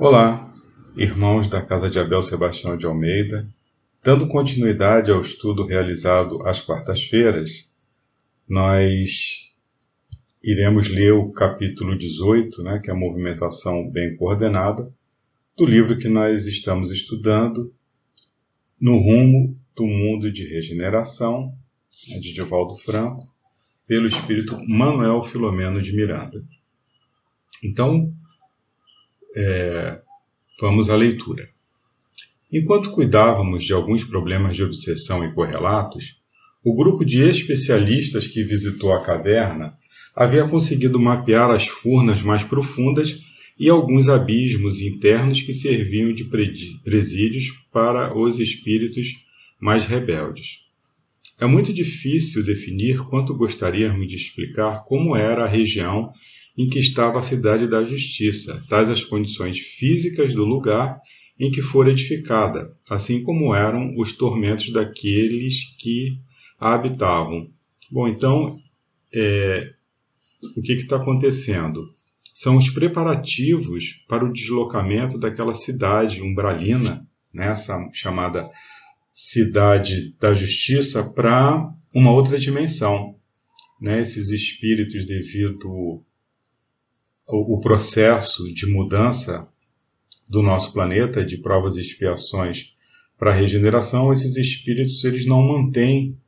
Olá, irmãos da Casa de Abel Sebastião de Almeida. Dando continuidade ao estudo realizado às quartas-feiras, nós iremos ler o capítulo 18, né, que é a movimentação bem coordenada, do livro que nós estamos estudando, No Rumo do Mundo de Regeneração, né, de Divaldo Franco, pelo espírito Manuel Filomeno de Miranda. Então, é, vamos à leitura. Enquanto cuidávamos de alguns problemas de obsessão e correlatos, o grupo de especialistas que visitou a caverna havia conseguido mapear as furnas mais profundas e alguns abismos internos que serviam de presídios para os espíritos mais rebeldes. É muito difícil definir quanto gostaríamos de explicar como era a região em que estava a cidade da justiça, tais as condições físicas do lugar em que fora edificada, assim como eram os tormentos daqueles que a habitavam. Bom, então, é, o que está acontecendo? São os preparativos para o deslocamento daquela cidade umbralina, nessa né, chamada cidade da justiça, para uma outra dimensão. Né? Esses espíritos, devido o, processo de mudança do nosso planeta, de provas e expiações para a regeneração, esses espíritos eles não mantêm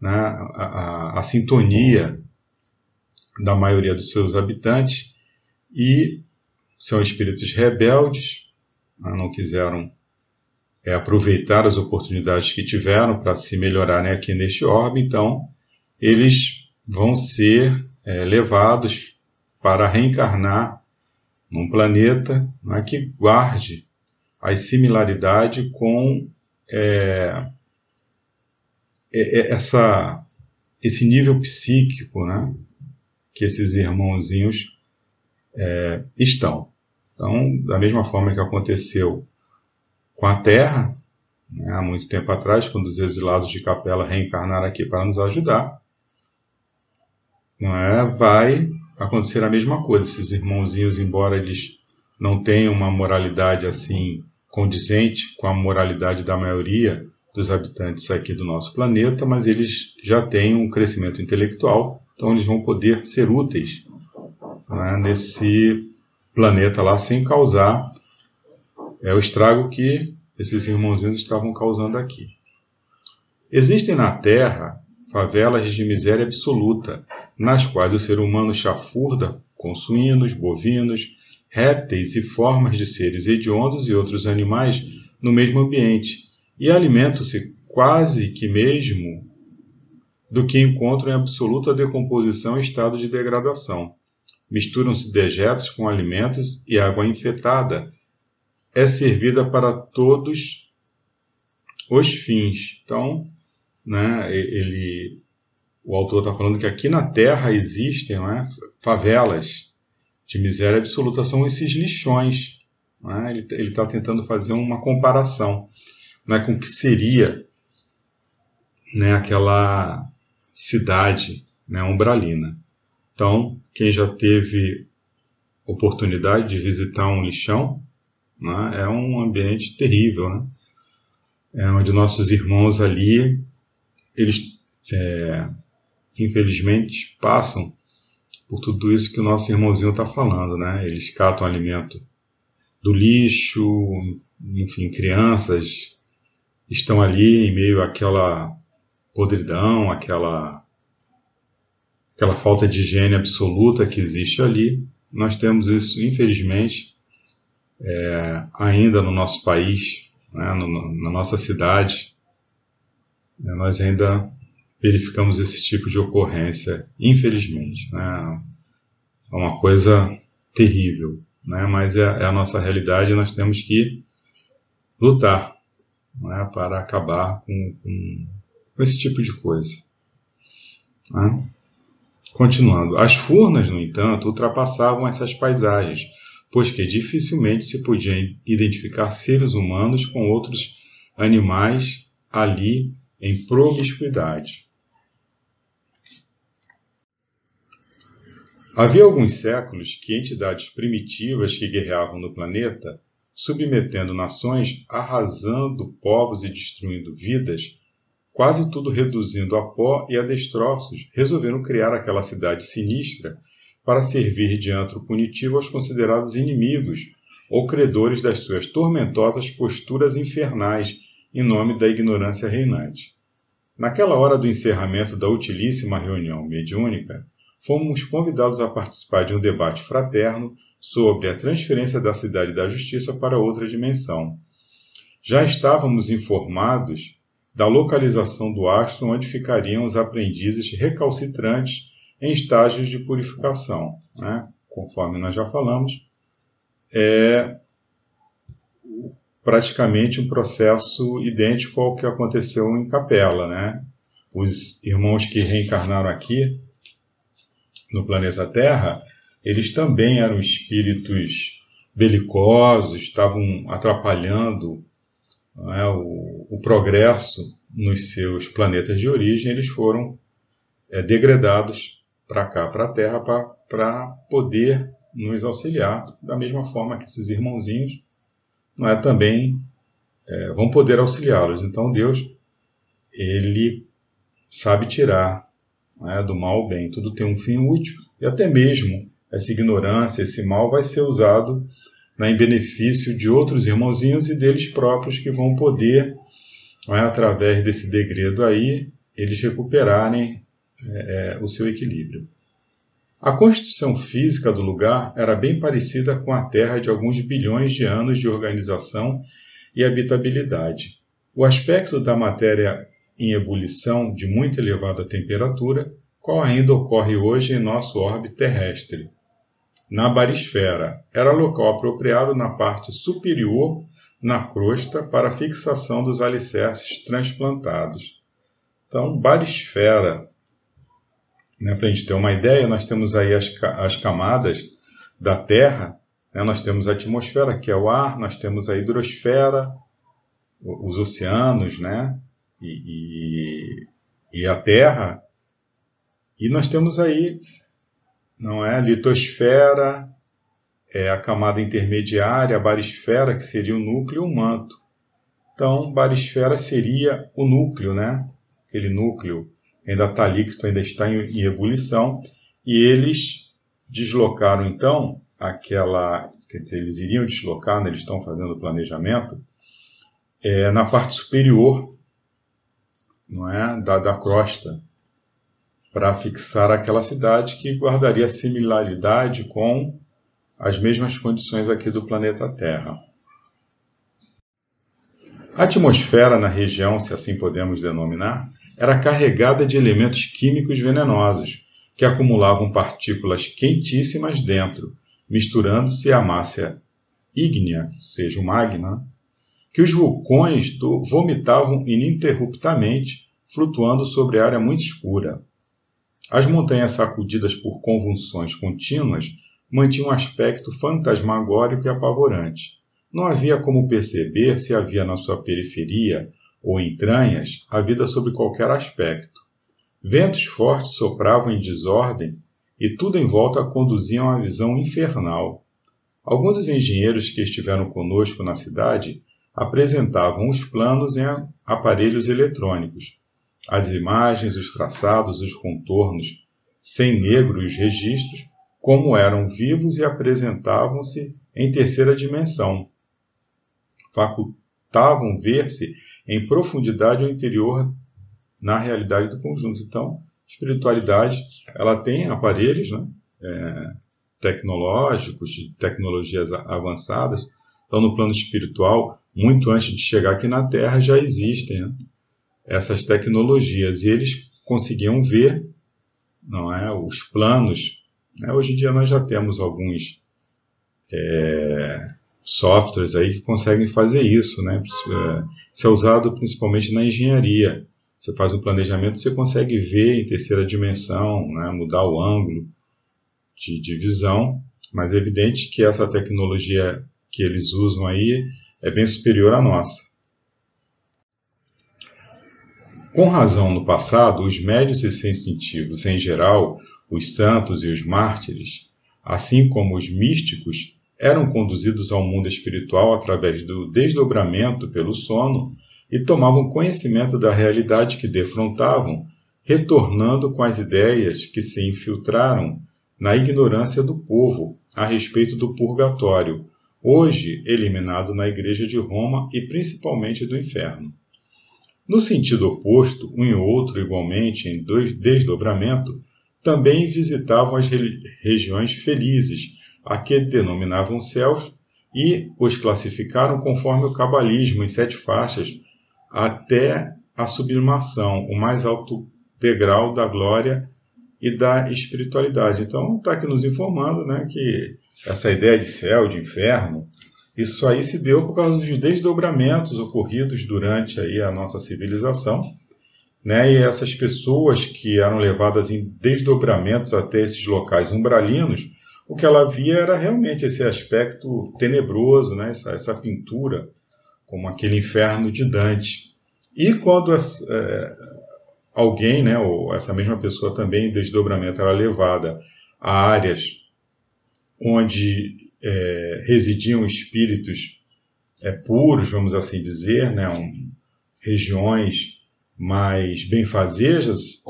né, a, a, a, sintonia da maioria dos seus habitantes e são espíritos rebeldes, né, não quiseram é, aproveitar as oportunidades que tiveram para se melhorarem aqui neste orbe, então eles vão ser é, levados para reencarnar num planeta né, que guarde a similaridade com é, é, é, essa, esse nível psíquico né, que esses irmãozinhos é, estão. Então, da mesma forma que aconteceu com a Terra, né, há muito tempo atrás, quando os exilados de Capela reencarnaram aqui para nos ajudar, não é, vai acontecer a mesma coisa. Esses irmãozinhos, embora eles não tenham uma moralidade assim condizente com a moralidade da maioria dos habitantes aqui do nosso planeta, mas eles já têm um crescimento intelectual, então eles vão poder ser úteis né, nesse planeta lá sem causar é, o estrago que esses irmãozinhos estavam causando aqui. Existem na Terra favelas de miséria absoluta, nas quais o ser humano chafurda com suínos, bovinos, répteis e formas de seres hediondos e outros animais no mesmo ambiente, e alimentam-se quase que mesmo do que encontram em absoluta decomposição e estado de degradação. Misturam-se dejetos com alimentos e água infectada é servida para todos os fins. Então, né, ele o autor está falando que aqui na Terra existem é, favelas de miséria absoluta, são esses lixões. É? Ele está tentando fazer uma comparação né, com o que seria né, aquela cidade né, umbralina. Então, quem já teve oportunidade de visitar um lixão, né, é um ambiente terrível, né? é onde nossos irmãos ali, eles é, infelizmente, passam por tudo isso que o nosso irmãozinho está falando, né? Eles catam alimento do lixo, enfim, crianças estão ali em meio àquela podridão, aquela aquela falta de higiene absoluta que existe ali. Nós temos isso, infelizmente, é, ainda no nosso país, né, no, na nossa cidade. Nós ainda verificamos esse tipo de ocorrência, infelizmente. Né? É uma coisa terrível, né? mas é, é a nossa realidade e nós temos que lutar né? para acabar com, com, com, esse tipo de coisa. Né? Continuando, as furnas, no entanto, ultrapassavam essas paisagens, pois que dificilmente se podia identificar seres humanos com outros animais ali em promiscuidade. Havia alguns séculos que entidades primitivas que guerreavam no planeta, submetendo nações, arrasando povos e destruindo vidas, quase tudo reduzindo a pó e a destroços, resolveram criar aquela cidade sinistra para servir de antro punitivo aos considerados inimigos ou credores das suas tormentosas posturas infernais em nome da ignorância reinante. Naquela hora do encerramento da utilíssima reunião mediúnica, fomos convidados a participar de um debate fraterno sobre a transferência da cidade da justiça para outra dimensão. Já estávamos informados da localização do astro onde ficariam os aprendizes recalcitrantes em estágios de purificação. Né? Conforme nós já falamos, é praticamente um processo idêntico ao que aconteceu em Capela. Né? Os irmãos que reencarnaram aqui no planeta Terra, eles também eram espíritos belicosos, estavam atrapalhando é, o, o, progresso nos seus planetas de origem, eles foram é, degradados para cá, para a Terra, para poder nos auxiliar, da mesma forma que esses irmãozinhos não é, também é, vão poder auxiliá-los. Então Deus, ele sabe tirar né, do mal ao bem. Tudo tem um fim útil e até mesmo essa ignorância, esse mal vai ser usado né, em benefício de outros irmãozinhos e deles próprios que vão poder, né, através desse degredo aí, eles recuperarem é, é, o seu equilíbrio. A constituição física do lugar era bem parecida com a Terra de alguns bilhões de anos de organização e habitabilidade. O aspecto da matéria em ebulição de muito elevada temperatura, qual ainda ocorre hoje em nosso orbe terrestre. Na barisfera, era local apropriado na parte superior na crosta para fixação dos alicerces transplantados. Então, barisfera, né, para a gente ter uma ideia, nós temos aí as, as camadas da Terra, né, nós temos a atmosfera, que é o ar, nós temos a hidrosfera, os oceanos, né, e, e, e a Terra. E nós temos aí, não é, litosfera, é a camada intermediária, a barisfera, que seria o núcleo e o manto. Então, barisfera seria o núcleo, né? Aquele núcleo ainda está líquido, ainda está em, em ebulição, e eles deslocaram então aquela, quer dizer, eles iriam deslocar, né, eles estão fazendo o planejamento, é, na parte superior não é, da, da crosta, para fixar aquela cidade que guardaria similaridade com as mesmas condições aqui do planeta Terra. A atmosfera na região, se assim podemos denominar, era carregada de elementos químicos venenosos, que acumulavam partículas quentíssimas dentro, misturando-se à massa ígnea, seja o magma, que os vulcões vomitavam ininterruptamente, flutuando sobre área muito escura. As montanhas sacudidas por convulsões contínuas mantinham um aspecto fantasmagórico e apavorante. Não havia como perceber se havia na sua periferia ou entranhas a vida sob qualquer aspecto. Ventos fortes sopravam em desordem e tudo em volta conduzia a visão infernal. Alguns dos engenheiros que estiveram conosco na cidade apresentavam os planos em aparelhos eletrônicos. As imagens, os traçados, os contornos, sem negro e os registros, como eram vivos e apresentavam-se em terceira dimensão. Facultavam ver-se em profundidade ao interior na realidade do conjunto. Então, espiritualidade, ela tem aparelhos né, é, tecnológicos, tecnologias avançadas. Então, no plano espiritual, muito antes de chegar aqui na Terra, já existem né, essas tecnologias e eles conseguiam ver, não é, os planos. Né? Hoje em dia nós já temos alguns é, softwares aí que conseguem fazer isso, né? Isso é usado principalmente na engenharia. Você faz um planejamento, você consegue ver em terceira dimensão, né? mudar o ângulo de, de visão, mas é evidente que essa tecnologia que eles usam aí é bem superior à nossa. Com razão, no passado, os médios e sensitivos, em geral, os santos e os mártires, assim como os místicos, eram conduzidos ao mundo espiritual através do desdobramento pelo sono e tomavam conhecimento da realidade que defrontavam, retornando com as ideias que se infiltraram na ignorância do povo a respeito do purgatório, hoje eliminado na Igreja de Roma e principalmente do inferno. No sentido oposto, um e outro, igualmente em desdobramento, também visitavam as regiões felizes, a que denominavam céus, e os classificaram conforme o cabalismo em sete faixas, até a sublimação, o mais alto degrau da glória e da espiritualidade. Então, está aqui nos informando né, que essa ideia de céu, de inferno, isso aí se deu por causa dos desdobramentos ocorridos durante aí a nossa civilização, né? E essas pessoas que eram levadas em desdobramentos até esses locais umbralinos, o que ela via era realmente esse aspecto tenebroso, né? essa, essa pintura, como aquele inferno de Dante. E quando é, alguém, né, ou essa mesma pessoa também em desdobramento, era levada a áreas onde é, residiam espíritos é, puros, vamos assim dizer, né, um, regiões mais benfazejas,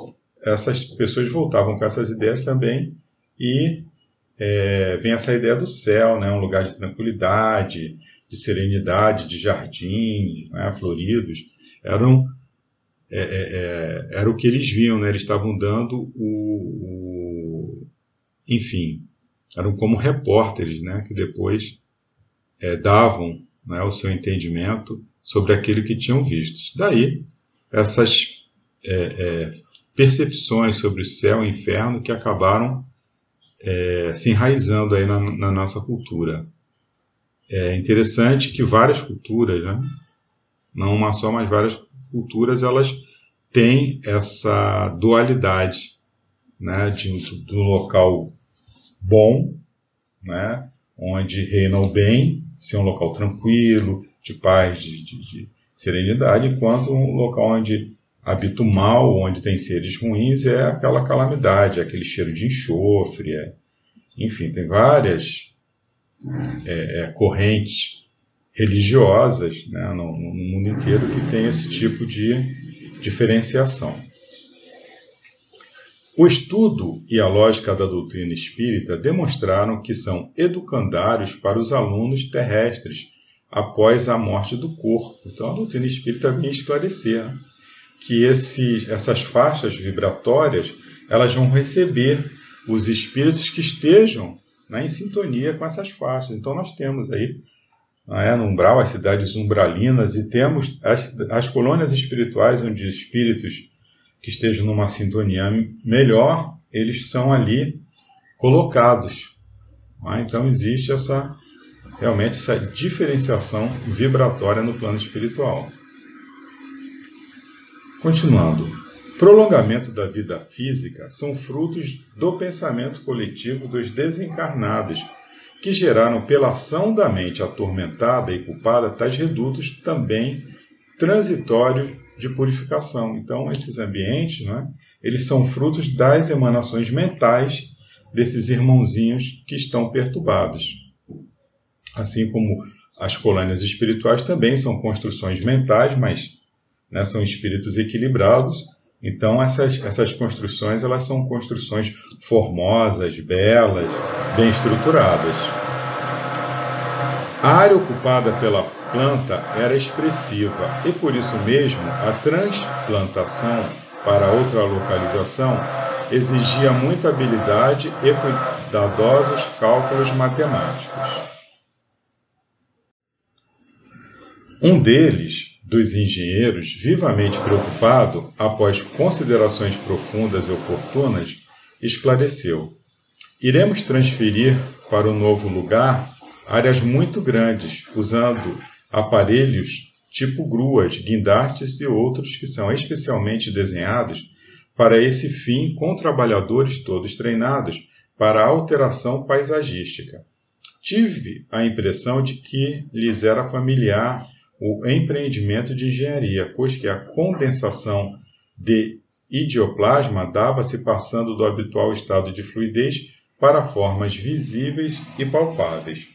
essas pessoas voltavam com essas ideias também e é, vem essa ideia do céu, né, um lugar de tranquilidade, de serenidade, de jardins né, floridos, eram é, é, é, era o que eles viam, né? Eles estavam dando o, o enfim, eram como repórteres, né? Que depois é, davam né, o seu entendimento sobre aquilo que tinham visto. Daí essas é, é, percepções sobre o céu e inferno que acabaram se enraizando aí na, na nossa cultura. É interessante que várias culturas, né? não uma só, mas várias culturas, elas têm essa dualidade né, de, do local bom, né, onde reina o bem, ser um local tranquilo, de paz, de, de, de serenidade, enquanto um local onde habita o mal, onde tem seres ruins, é aquela calamidade, aquele cheiro de enxofre, é, enfim, tem várias é, é, correntes religiosas né, no, no, mundo inteiro que tem esse tipo de diferenciação. O estudo e a lógica da doutrina espírita demonstraram que são educandários para os alunos terrestres após a morte do corpo. Então a doutrina espírita vem esclarecer né, que essas faixas vibratórias elas vão receber os espíritos que estejam né, em sintonia com essas faixas. Então nós temos aí é, no umbral, as cidades umbralinas, e temos as, as colônias espirituais onde espíritos que estejam numa sintonia melhor, eles são ali colocados. É? Então existe essa realmente essa diferenciação vibratória no plano espiritual. Continuando, prolongamento da vida física são frutos do pensamento coletivo dos desencarnados que geraram pela ação da mente atormentada e culpada tais redutos também transitórios de purificação. Então, esses ambientes, né, eles são frutos das emanações mentais desses irmãozinhos que estão perturbados. Assim como as colônias espirituais também são construções mentais, mas né, são espíritos equilibrados. Então, essas, essas construções elas são construções formosas, belas, bem estruturadas. A área ocupada pela planta era expressiva e por isso mesmo a transplantação para outra localização exigia muita habilidade e cuidadosos cálculos matemáticos. Um deles, dos engenheiros, vivamente preocupado, após considerações profundas e oportunas, esclareceu: Iremos transferir para o novo lugar áreas muito grandes, usando aparelhos tipo gruas, guindastes e outros que são especialmente desenhados para esse fim com trabalhadores todos treinados para a alteração paisagística. Tive a impressão de que lhes era familiar o empreendimento de engenharia, pois que a condensação de idioplasma dava-se passando do habitual estado de fluidez para formas visíveis e palpáveis.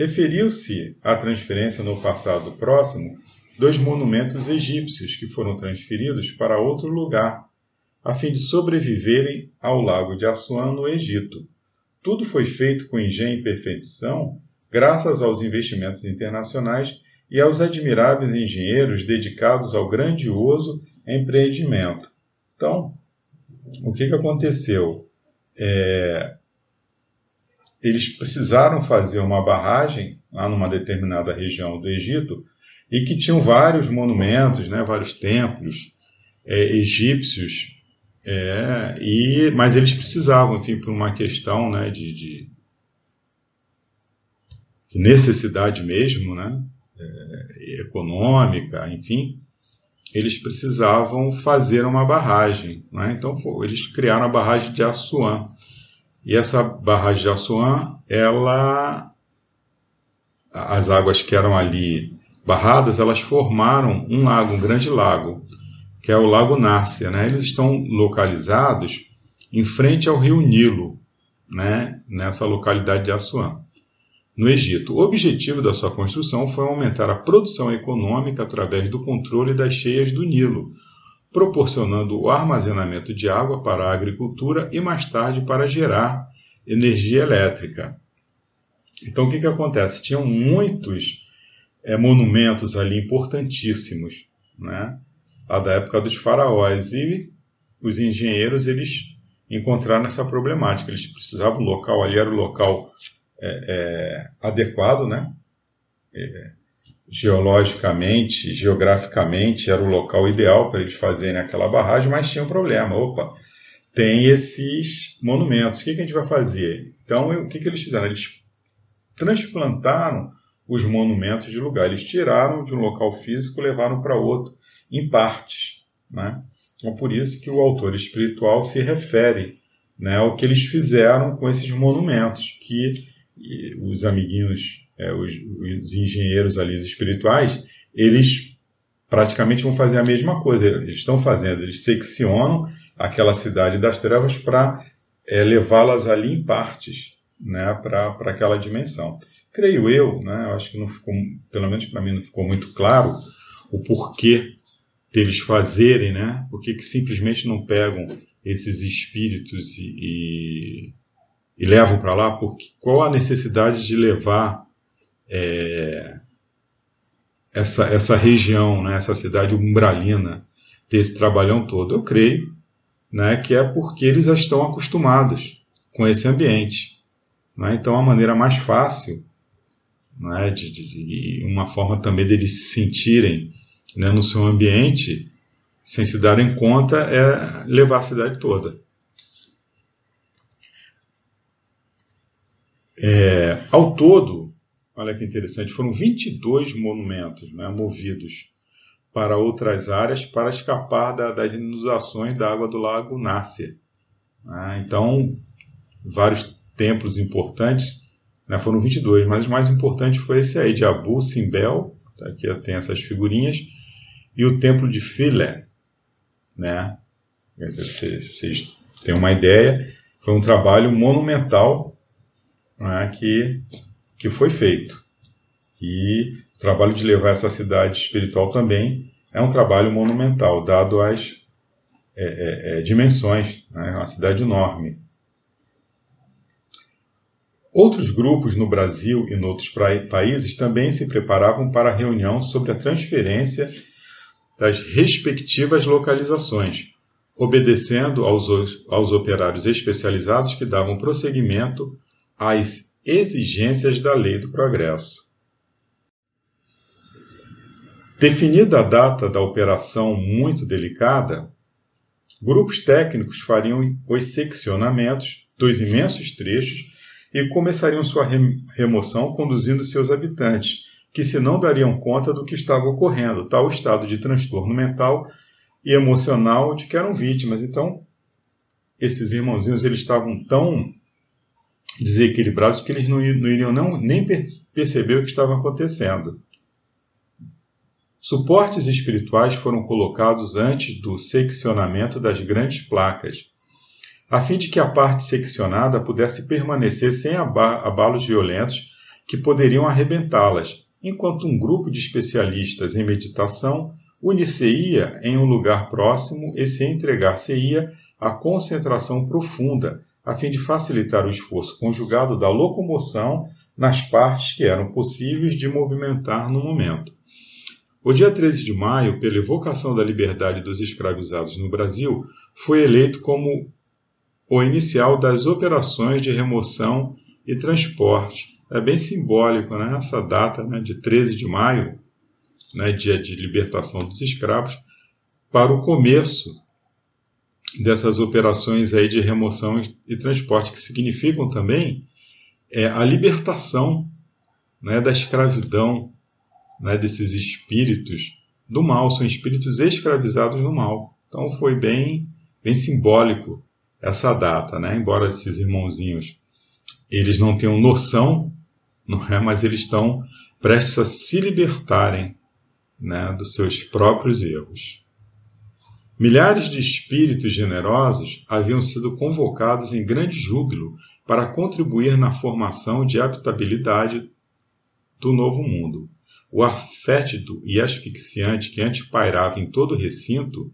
Referiu-se à transferência no passado próximo dos monumentos egípcios que foram transferidos para outro lugar, a fim de sobreviverem ao lago de Assuan no Egito. Tudo foi feito com engenho e perfeição, graças aos investimentos internacionais e aos admiráveis engenheiros dedicados ao grandioso empreendimento. Então, o que, que aconteceu? É, eles precisaram fazer uma barragem lá numa determinada região do Egito e que tinham vários monumentos, né, vários templos é, egípcios, é, e, mas eles precisavam, enfim, por uma questão né, de, de, de necessidade mesmo, né, é, econômica, enfim, eles precisavam fazer uma barragem. Né? Então, eles criaram a barragem de Assuã. E essa barragem de Assuã, ela, as águas que eram ali barradas, elas formaram um lago, um grande lago, que é o Lago Nárcia. Né? Eles estão localizados em frente ao rio Nilo, né? nessa localidade de Assuã no Egito. O objetivo da sua construção foi aumentar a produção econômica através do controle das cheias do Nilo, proporcionando o armazenamento de água para a agricultura e mais tarde para gerar energia elétrica. Então o que, que acontece? Tinham muitos é, monumentos ali importantíssimos, né? lá da época dos faraós, e os engenheiros eles encontraram essa problemática. Eles precisavam, o local ali era o local é, é, adequado, né? Geologicamente, geograficamente, era o local ideal para eles fazerem aquela barragem, mas tinha um problema. Opa, tem esses monumentos. O que, que a gente vai fazer? Então, o que, que eles fizeram? Eles transplantaram os monumentos de lugar. Eles tiraram de um local físico levaram para outro em partes. Né? Então, por isso que o autor espiritual se refere né, ao que eles fizeram com esses monumentos, que os amiguinhos, é, os, os, engenheiros ali espirituais, eles praticamente vão fazer a mesma coisa. Eles estão fazendo, eles seccionam aquela cidade das trevas para é, levá-las ali em partes, né, para aquela dimensão. Creio eu, né, eu acho que não ficou, pelo menos para mim não ficou muito claro o porquê deles fazerem, né, porque que simplesmente não pegam esses espíritos e, e e levam para lá, porque qual a necessidade de levar é, essa, essa região, né, essa cidade umbralina, ter esse trabalhão todo? Eu creio né, que é porque eles já estão acostumados com esse ambiente. Né? Então, a maneira mais fácil, né, de, de, de, uma forma também deles se sentirem né, no seu ambiente, sem se darem conta, é levar a cidade toda. É, ao todo, olha que interessante, foram 22 monumentos né, movidos para outras áreas para escapar da, das inundações da água do lago Nárcia. Né? Então, vários templos importantes, né, foram 22, mas o mais importante foi esse aí, de Abu Simbel, tá, aqui tem essas figurinhas, e o templo de Philae. Né? Vocês, vocês têm uma ideia, foi um trabalho monumental né, que, que foi feito. E o trabalho de levar essa cidade espiritual também é um trabalho monumental, dado as é, é, é, dimensões, né, uma cidade enorme. Outros grupos no Brasil e em outros países também se preparavam para a reunião sobre a transferência das respectivas localizações, obedecendo aos, aos operários especializados que davam prosseguimento às exigências da lei do progresso. Definida a data da operação muito delicada, grupos técnicos fariam os seccionamentos dos imensos trechos e começariam sua remoção conduzindo seus habitantes, que se não dariam conta do que estava ocorrendo, tal estado de transtorno mental e emocional de que eram vítimas. Então, esses irmãozinhos eles estavam tão desequilibrados que eles não, iriam não, nem perceber o que estava acontecendo. Suportes espirituais foram colocados antes do seccionamento das grandes placas, a fim de que a parte seccionada pudesse permanecer sem abalos violentos que poderiam arrebentá-las, enquanto um grupo de especialistas em meditação unir-se-ia em um lugar próximo e se entregar-se-ia à concentração profunda, a fim de facilitar o esforço conjugado da locomoção nas partes que eram possíveis de movimentar no momento. O dia 13 de maio, pela evocação da liberdade dos escravizados no Brasil, foi eleito como o inicial das operações de remoção e transporte. É bem simbólico, né? Essa data né, de 13 de maio, né, dia de libertação dos escravos, para o começo dessas operações aí de remoção e transporte, que significam também é, a libertação né, da escravidão né, desses espíritos do mal, são espíritos escravizados no mal. Então foi bem, bem simbólico essa data, né? embora esses irmãozinhos eles não tenham noção, não é? mas eles estão prestes a se libertarem né, dos seus próprios erros. Milhares de espíritos generosos haviam sido convocados em grande júbilo para contribuir na formação de habitabilidade do novo mundo. O ar fétido e asfixiante que antes pairava em todo o recinto,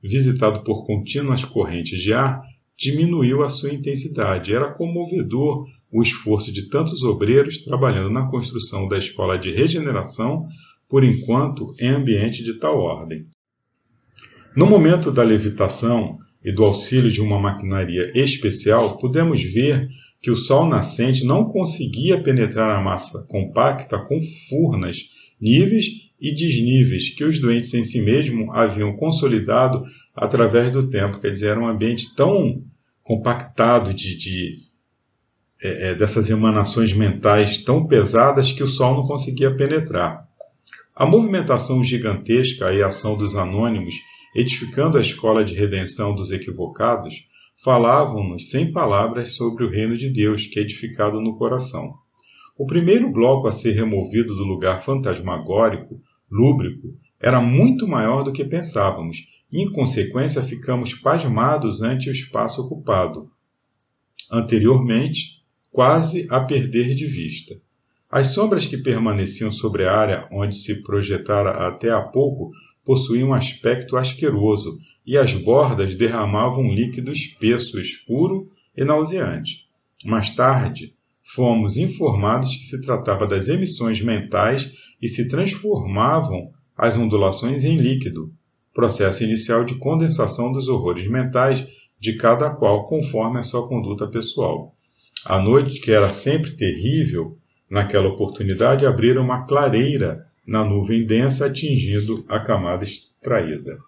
visitado por contínuas correntes de ar, diminuiu a sua intensidade. Era comovedor o esforço de tantos obreiros trabalhando na construção da escola de regeneração, por enquanto em ambiente de tal ordem. No momento da levitação e do auxílio de uma maquinaria especial, pudemos ver que o Sol nascente não conseguia penetrar a massa compacta com furnas, níveis e desníveis que os doentes em si mesmo haviam consolidado através do tempo. Quer dizer, era um ambiente tão compactado de, de é, é, dessas emanações mentais tão pesadas que o Sol não conseguia penetrar. A movimentação gigantesca e a ação dos anônimos, edificando a escola de redenção dos equivocados, falavam-nos sem palavras sobre o reino de Deus que é edificado no coração. O primeiro bloco a ser removido do lugar fantasmagórico, lúbrico, era muito maior do que pensávamos, e em consequência ficamos pasmados ante o espaço ocupado, anteriormente quase a perder de vista. As sombras que permaneciam sobre a área onde se projetara até há pouco possuíam um aspecto asqueroso e as bordas derramavam um líquido espesso, escuro e nauseante. Mais tarde, fomos informados que se tratava das emissões mentais e se transformavam as ondulações em líquido, processo inicial de condensação dos horrores mentais de cada qual conforme a sua conduta pessoal. A noite, que era sempre terrível, naquela oportunidade abrira uma clareira na nuvem densa atingindo a camada extraída.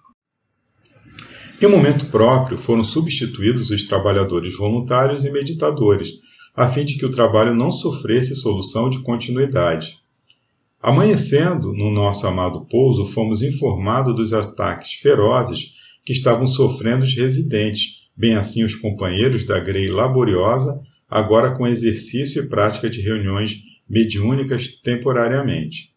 Em momento próprio, foram substituídos os trabalhadores voluntários e meditadores, a fim de que o trabalho não sofresse solução de continuidade. Amanhecendo no nosso amado pouso, fomos informados dos ataques ferozes que estavam sofrendo os residentes, bem assim os companheiros da grei laboriosa, agora com exercício e prática de reuniões mediúnicas temporariamente.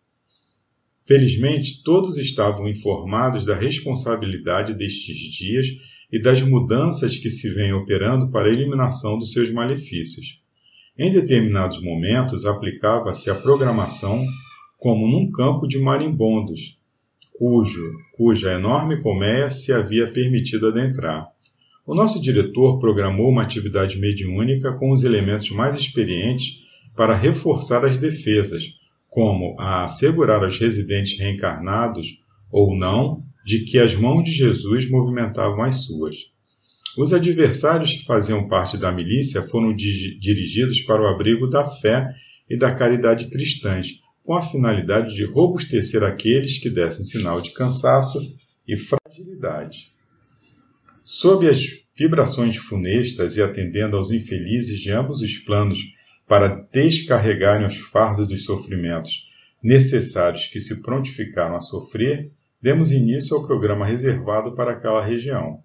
Felizmente, todos estavam informados da responsabilidade destes dias e das mudanças que se vêm operando para a eliminação dos seus malefícios. Em determinados momentos, aplicava-se a programação como num campo de marimbondos, cujo, cuja enorme colmeia se havia permitido adentrar. O nosso diretor programou uma atividade mediúnica com os elementos mais experientes para reforçar as defesas, como a assegurar aos residentes reencarnados ou não de que as mãos de Jesus movimentavam as suas. Os adversários que faziam parte da milícia foram dirigidos para o abrigo da fé e da caridade cristãs, com a finalidade de robustecer aqueles que dessem sinal de cansaço e fragilidade. Sob as vibrações funestas e atendendo aos infelizes de ambos os planos para descarregarem os fardos dos sofrimentos necessários que se prontificaram a sofrer, demos início ao programa reservado para aquela região.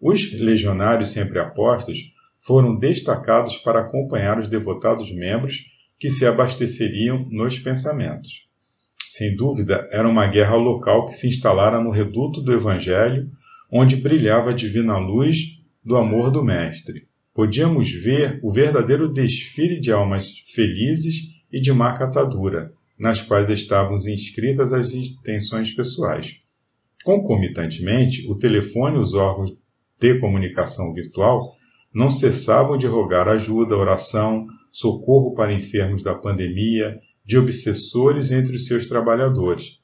Os legionários sempre apostos foram destacados para acompanhar os devotados membros que se abasteceriam nos pensamentos. sem dúvida, era uma guerra local que se instalara no reduto do Evangelho, onde brilhava a divina luz do amor do Mestre. Podíamos ver o verdadeiro desfile de almas felizes e de má catadura, nas quais estavam inscritas as intenções pessoais. Concomitantemente, o telefone e os órgãos de comunicação virtual não cessavam de rogar ajuda, oração, socorro para enfermos da pandemia, de obsessores entre os seus trabalhadores.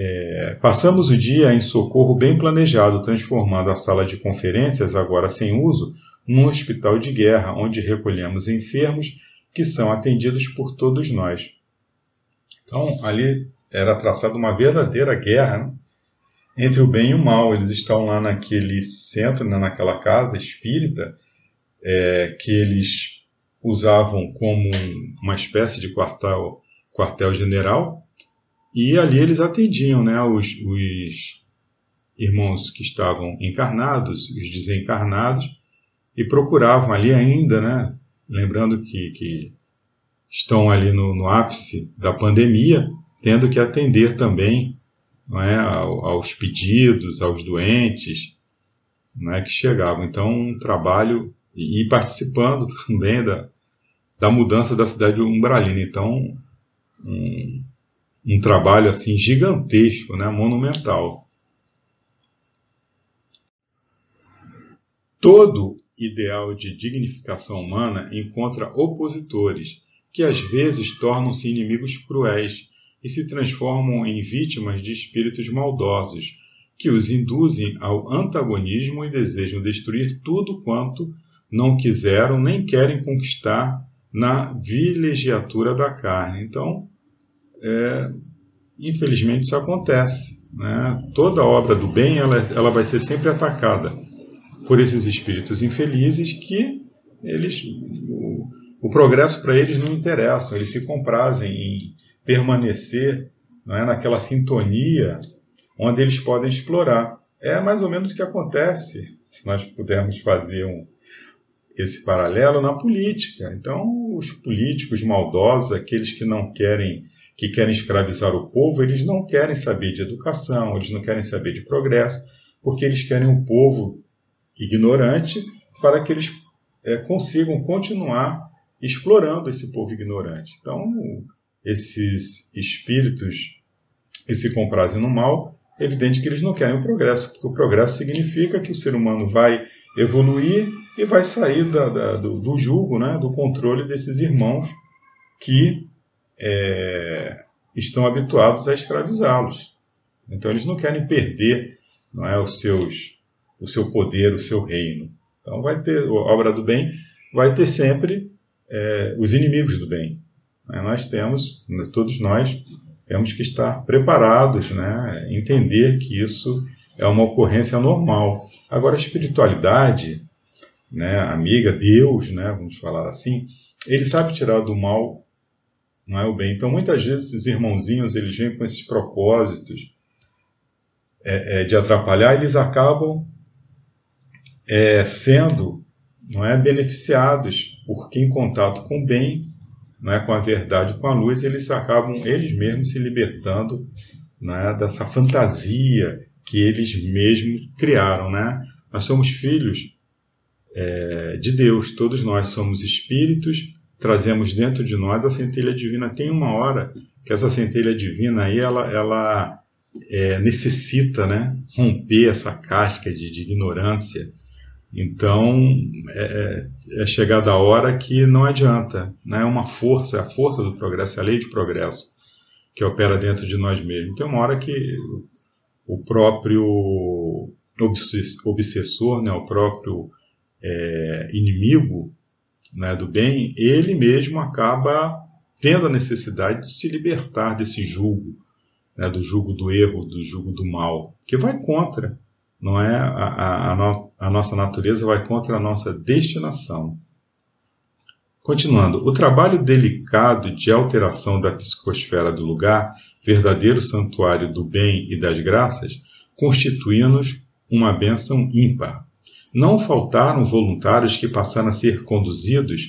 É, passamos o dia em socorro bem planejado, transformando a sala de conferências, agora sem uso, num hospital de guerra, onde recolhemos enfermos que são atendidos por todos nós. Então, ali era traçada uma verdadeira guerra né? entre o bem e o mal. Eles estão lá naquele centro, né, naquela casa espírita, é, que eles usavam como uma espécie de quartel, quartel general, e ali eles atendiam né, os, os irmãos que estavam encarnados, os desencarnados, e procuravam ali ainda, né, lembrando que, que estão ali no, no, ápice da pandemia, tendo que atender também é, aos pedidos, aos doentes é, que chegavam. Então, um trabalho e, participando também da, da mudança da cidade de Umbralina. Então, um, um trabalho assim gigantesco, né, monumental. Todo ideal de dignificação humana encontra opositores, que às vezes tornam-se inimigos cruéis e se transformam em vítimas de espíritos maldosos, que os induzem ao antagonismo e desejam destruir tudo quanto não quiseram nem querem conquistar na vilegiatura da carne. Então, é, infelizmente isso acontece. Né? Toda obra do bem ela, ela vai ser sempre atacada por esses espíritos infelizes que eles o, o progresso para eles não interessa, eles se comprazem em permanecer não é, naquela sintonia onde eles podem explorar. É mais ou menos o que acontece, se nós pudermos fazer um, esse paralelo na política. Então, os políticos maldosos, aqueles que não querem que querem escravizar o povo, eles não querem saber de educação, eles não querem saber de progresso, porque eles querem um povo ignorante para que eles é, consigam continuar explorando esse povo ignorante. Então, esses espíritos que se comprazem no mal, é evidente que eles não querem o progresso, porque o progresso significa que o ser humano vai evoluir e vai sair da, da, do, do jugo, né, do controle desses irmãos que é, estão habituados a escravizá-los. Então eles não querem perder não é, os seus, o seu poder, o seu reino. Então vai ter a obra do bem, vai ter sempre é, os inimigos do bem. Né? Nós temos, todos nós temos que estar preparados, né? entender que isso é uma ocorrência normal. Agora a espiritualidade né, amiga, Deus, né, vamos falar assim, ele sabe tirar do mal não é o bem. Então, muitas vezes, esses irmãozinhos, eles vêm com esses propósitos é, é, de atrapalhar, eles acabam é, sendo não é, beneficiados, porque em contato com o bem, não é, com a verdade, com a luz, eles acabam, eles mesmos, se libertando não é, dessa fantasia que eles mesmos criaram. Né? Nós somos filhos é, de Deus. Todos nós somos espíritos, trazemos dentro de nós a centelha divina. Tem uma hora que essa centelha divina aí ela, ela é, necessita né, romper essa casca de, de ignorância. Então é, é, é chegada a hora que não adianta, né? é uma força, é a força do progresso, é a lei de progresso que opera dentro de nós mesmos. Tem uma hora que o próprio obsessor, né, o próprio é, inimigo né, do bem, ele mesmo acaba tendo a necessidade de se libertar desse jugo, né, do jugo do erro, do jugo do mal, que vai contra, não é a, a, a, no, a nossa natureza, vai contra a nossa destinação. Continuando, o trabalho delicado de alteração da psicosfera do lugar, verdadeiro santuário do bem e das graças, constitui-nos uma bênção ímpar. Não faltaram voluntários que passaram a ser conduzidos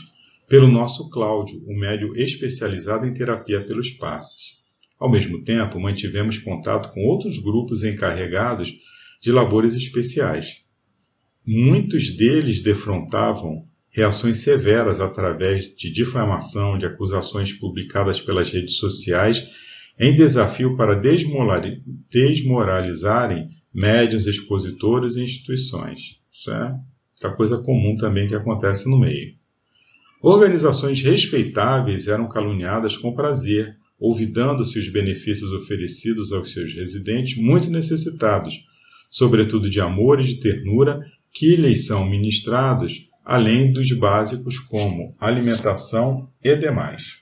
pelo nosso Cláudio, um médium especializado em terapia pelos passes. Ao mesmo tempo, mantivemos contato com outros grupos encarregados de labores especiais. Muitos deles defrontavam reações severas através de difamação, de acusações publicadas pelas redes sociais, em desafio para desmoralizarem médiuns, expositores e instituições. Isso é outra coisa comum também que acontece no meio. Organizações respeitáveis eram caluniadas com prazer, olvidando-se os benefícios oferecidos aos seus residentes muito necessitados, sobretudo de amor e de ternura, que lhes são ministrados, além dos básicos como alimentação e demais.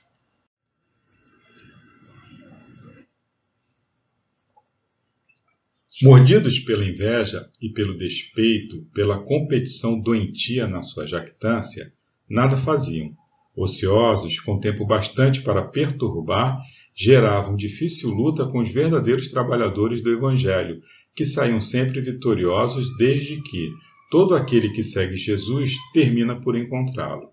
Mordidos pela inveja e pelo despeito, pela competição doentia na sua jactância, nada faziam. Ociosos, com tempo bastante para perturbar, geravam difícil luta com os verdadeiros trabalhadores do Evangelho, que saíam sempre vitoriosos desde que todo aquele que segue Jesus termina por encontrá-lo.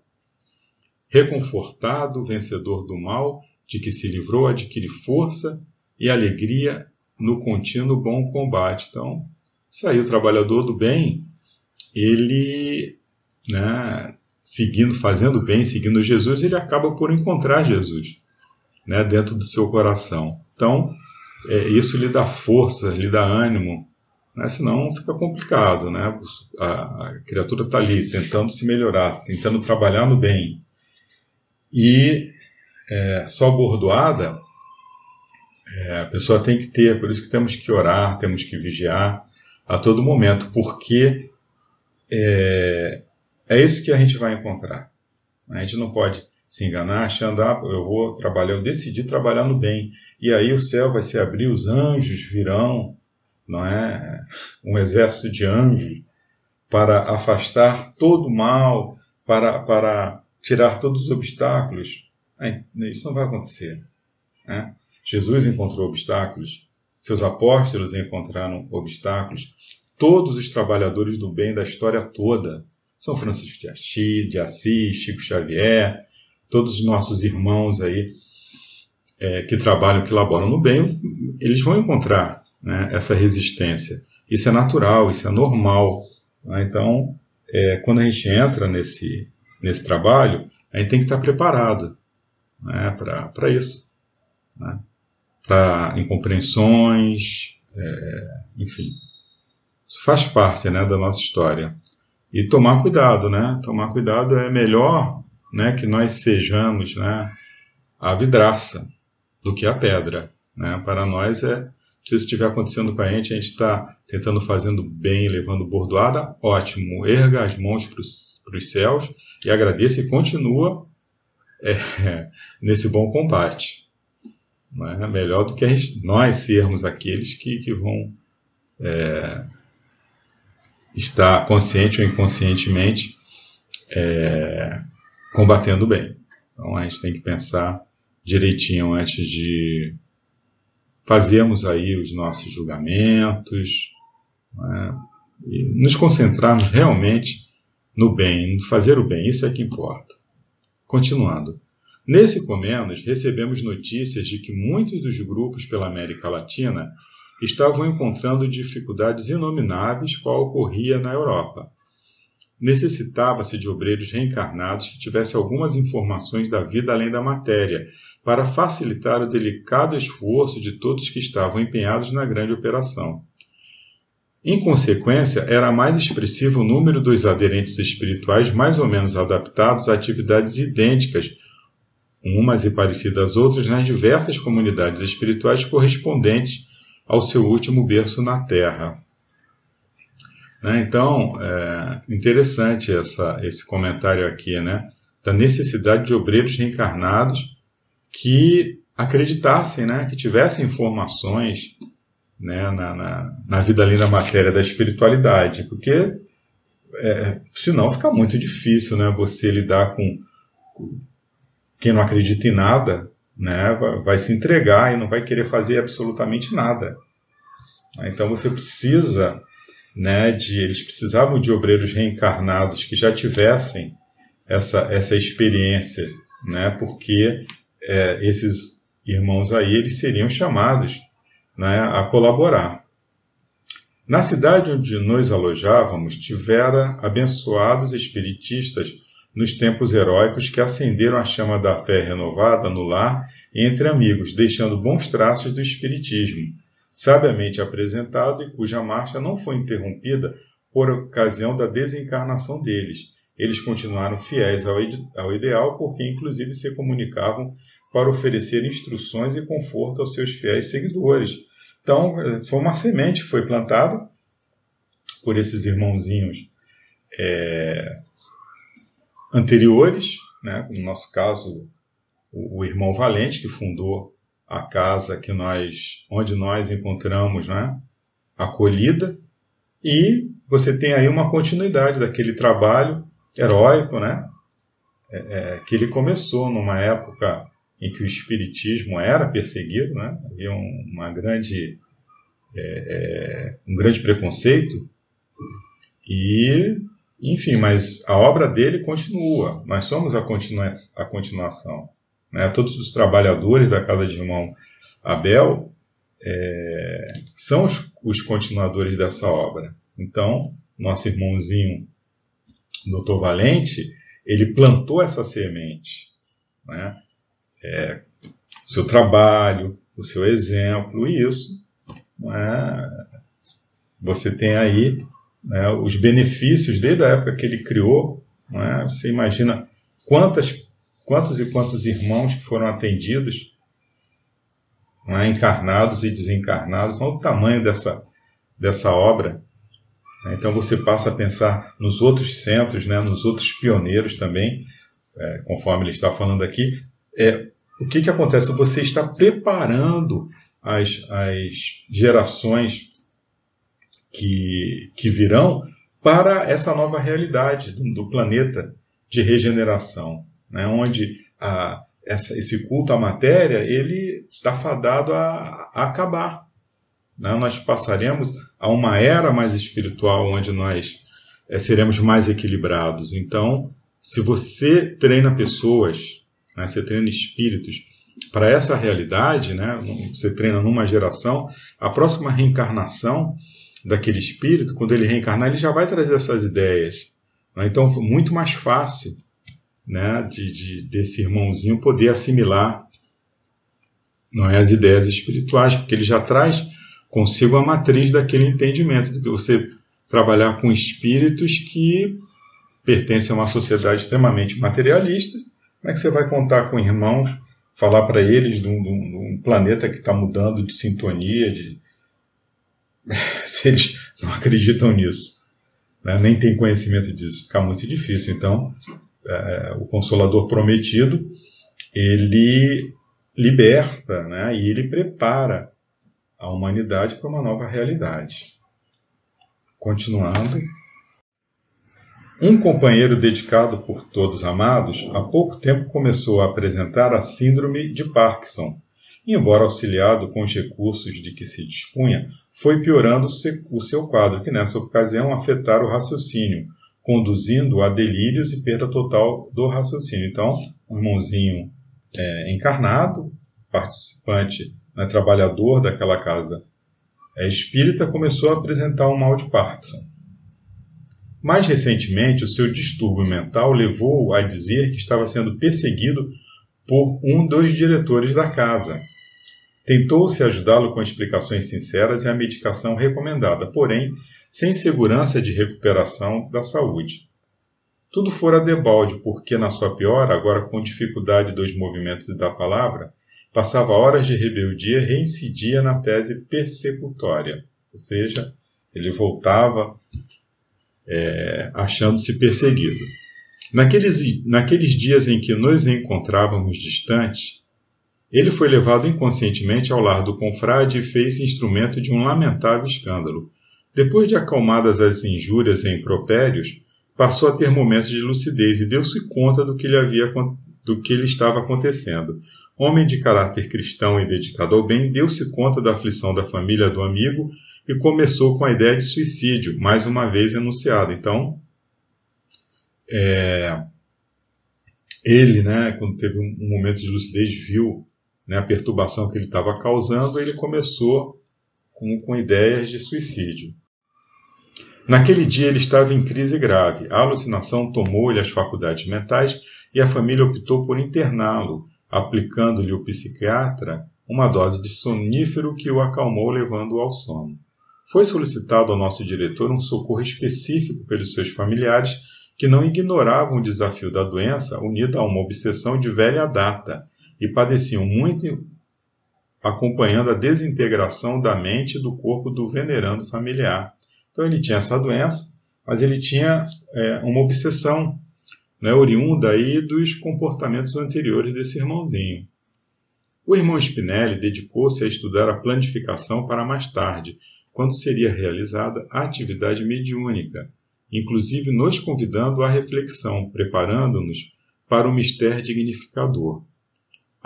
Reconfortado, vencedor do mal, de que se livrou, adquire força e alegria no contínuo bom combate. Então, saiu o trabalhador do bem, ele, né, seguindo, fazendo bem, seguindo Jesus, ele acaba por encontrar Jesus né, dentro do seu coração. Então, é, isso lhe dá força, lhe dá ânimo, né, senão fica complicado. Né? A, a criatura está ali tentando se melhorar, tentando trabalhar no bem. E é, só bordoada, é, a pessoa tem que ter, por isso que temos que orar, temos que vigiar a todo momento, porque é, é isso que a gente vai encontrar. A gente não pode se enganar achando, ah, eu vou trabalhar, eu decidi trabalhar no bem. E aí o céu vai se abrir, os anjos virão, não é? Um exército de anjos para afastar todo o mal, para, para tirar todos os obstáculos. Isso não vai acontecer. Né? Jesus encontrou obstáculos, seus apóstolos encontraram obstáculos, todos os trabalhadores do bem da história toda são Francisco de Assis, de Assis, Chico Xavier, todos os nossos irmãos aí é, que trabalham, que laboram no bem, eles vão encontrar né, essa resistência. Isso é natural, isso é normal. Né? Então, é, quando a gente entra nesse, nesse trabalho, a gente tem que estar preparado né, para isso. Né? Para incompreensões, é, enfim. Isso faz parte né, da nossa história. E tomar cuidado, né? Tomar cuidado é melhor né, que nós sejamos né, a vidraça do que a pedra. Né? Para nós, é, se isso estiver acontecendo com a gente, a gente está tentando fazendo bem, levando bordoada, ótimo. Erga as mãos para os céus e agradeça e continua é, nesse bom combate. É melhor do que gente, nós sermos aqueles que, que vão é, estar consciente ou inconscientemente é, combatendo bem. Então a gente tem que pensar direitinho antes de fazermos aí os nossos julgamentos né? e nos concentrarmos realmente no bem, no fazer o bem, isso é que importa. Continuando. Nesse Comenos, recebemos notícias de que muitos dos grupos pela América Latina estavam encontrando dificuldades inomináveis qual ocorria na Europa necessitava-se de obreiros reencarnados que tivessem algumas informações da vida além da matéria, para facilitar o delicado esforço de todos que estavam empenhados na grande operação. Em consequência, era mais expressivo o número dos aderentes espirituais mais ou menos adaptados a atividades idênticas, umas e parecidas às outras, nas diversas comunidades espirituais correspondentes ao seu último berço na Terra. Né? Então, é interessante essa, esse comentário aqui, né? da necessidade de obreiros reencarnados que acreditassem, né? que tivessem informações né? na, na, na vida além da matéria da espiritualidade, porque é, senão fica muito difícil né? você lidar com quem não acredita em nada, né? vai, se entregar e não vai querer fazer absolutamente nada. Então você precisa né, de eles precisavam de obreiros reencarnados que já tivessem essa, essa experiência, né? porque é, esses irmãos aí eles seriam chamados né, a colaborar. Na cidade onde nos alojávamos, tivera abençoados espiritistas nos tempos heróicos que acenderam a chama da fé renovada no lar entre amigos, deixando bons traços do espiritismo, sabiamente apresentado e cuja marcha não foi interrompida por ocasião da desencarnação deles. Eles continuaram fiéis ao, ao ideal, porque inclusive se comunicavam para oferecer instruções e conforto aos seus fiéis seguidores. Então, foi uma semente que foi plantada por esses irmãozinhos é, anteriores, né? no nosso caso, o, o, irmão Valente, que fundou a casa que nós, onde nós encontramos né? acolhida, e você tem aí uma continuidade daquele trabalho heróico, né? É, é, que ele começou numa época em que o espiritismo era perseguido, né? havia um, uma grande, é, é, um grande preconceito, e, enfim, mas a obra dele continua, nós somos a, continua, a continuação. Né? Todos os trabalhadores da casa de irmão Abel é, são os, os continuadores dessa obra. Então, nosso irmãozinho Dr. Valente, ele plantou essa semente. Né? é, o seu trabalho, o seu exemplo, e isso é, você tem aí né, os benefícios desde a época que ele criou. É, você imagina quantas, quantos e quantos irmãos que foram atendidos, é, encarnados e desencarnados, olha o tamanho dessa, dessa obra. Então você passa a pensar nos outros centros, né, nos outros pioneiros também, é, conforme ele está falando aqui, é, o que, que acontece? Você está preparando as, as gerações que, que virão para essa nova realidade do, do planeta de regeneração, né? onde a, essa, esse culto à matéria ele está fadado a, a acabar. Né? Nós passaremos a uma era mais espiritual, onde nós é, seremos mais equilibrados. Então, se você treina pessoas né? você treina espíritos para essa realidade, né? você treina numa geração, a próxima reencarnação daquele espírito, quando ele reencarnar, ele já vai trazer essas ideias. Né? Então, muito mais fácil né? de, de, desse irmãozinho poder assimilar não é, as ideias espirituais, porque ele já traz consigo a matriz daquele entendimento, do que você trabalhar com espíritos que pertencem a uma sociedade extremamente materialista como é que você vai contar com irmãos, falar para eles de um, de um, planeta que está mudando de sintonia, de... se eles não acreditam nisso, né? nem têm conhecimento disso, fica muito difícil. Então, é, o Consolador prometido, ele liberta né? e ele prepara a humanidade para uma nova realidade. Continuando. Um companheiro dedicado por todos amados, há pouco tempo começou a apresentar a síndrome de Parkinson. embora auxiliado com os recursos de que se dispunha, foi piorando o seu quadro, que nessa ocasião afetara o raciocínio, conduzindo a delírios e perda total do raciocínio. Então, um irmãozinho é, encarnado, participante, né, trabalhador daquela casa é, espírita, começou a apresentar um mal de Parkinson. Mais recentemente, o seu distúrbio mental levou-o a dizer que estava sendo perseguido por um dos diretores da casa. Tentou-se ajudá-lo com explicações sinceras e a medicação recomendada, porém, sem segurança de recuperação da saúde. Tudo fora debalde, porque, na sua piora, agora com dificuldade dos movimentos e da palavra, passava horas de rebeldia e reincidia na tese persecutória. Ou seja, ele voltava é, achando-se perseguido. Naqueles, naqueles dias em que nos encontrávamos distantes, ele foi levado inconscientemente ao lar do confrade e fez-se instrumento de um lamentável escândalo. Depois de acalmadas as injúrias e impropérios, passou a ter momentos de lucidez e deu-se conta do que lhe havia do que lhe estava acontecendo. Homem de caráter cristão e dedicado ao bem, deu-se conta da aflição da família do amigo e começou com a ideia de suicídio, mais uma vez enunciada. Então, é, ele, né, quando teve um momento de lucidez, viu né, a perturbação que ele estava causando, ele começou com, com ideias de suicídio. Naquele dia ele estava em crise grave. A alucinação tomou-lhe as faculdades mentais e a família optou por interná-lo, aplicando-lhe o psiquiatra uma dose de sonífero que o acalmou, levando-o ao sono. Foi solicitado ao nosso diretor um socorro específico pelos seus familiares que não ignoravam o desafio da doença unida a uma obsessão de velha data e padeciam muito acompanhando a desintegração da mente e do corpo do venerando familiar. Então ele tinha essa doença, mas ele tinha é, uma obsessão né, oriunda aí dos comportamentos anteriores desse irmãozinho. O irmão Spinelli dedicou-se a estudar a planificação para mais tarde, quando seria realizada a atividade mediúnica, inclusive nos convidando à reflexão, preparando-nos para o mistério dignificador.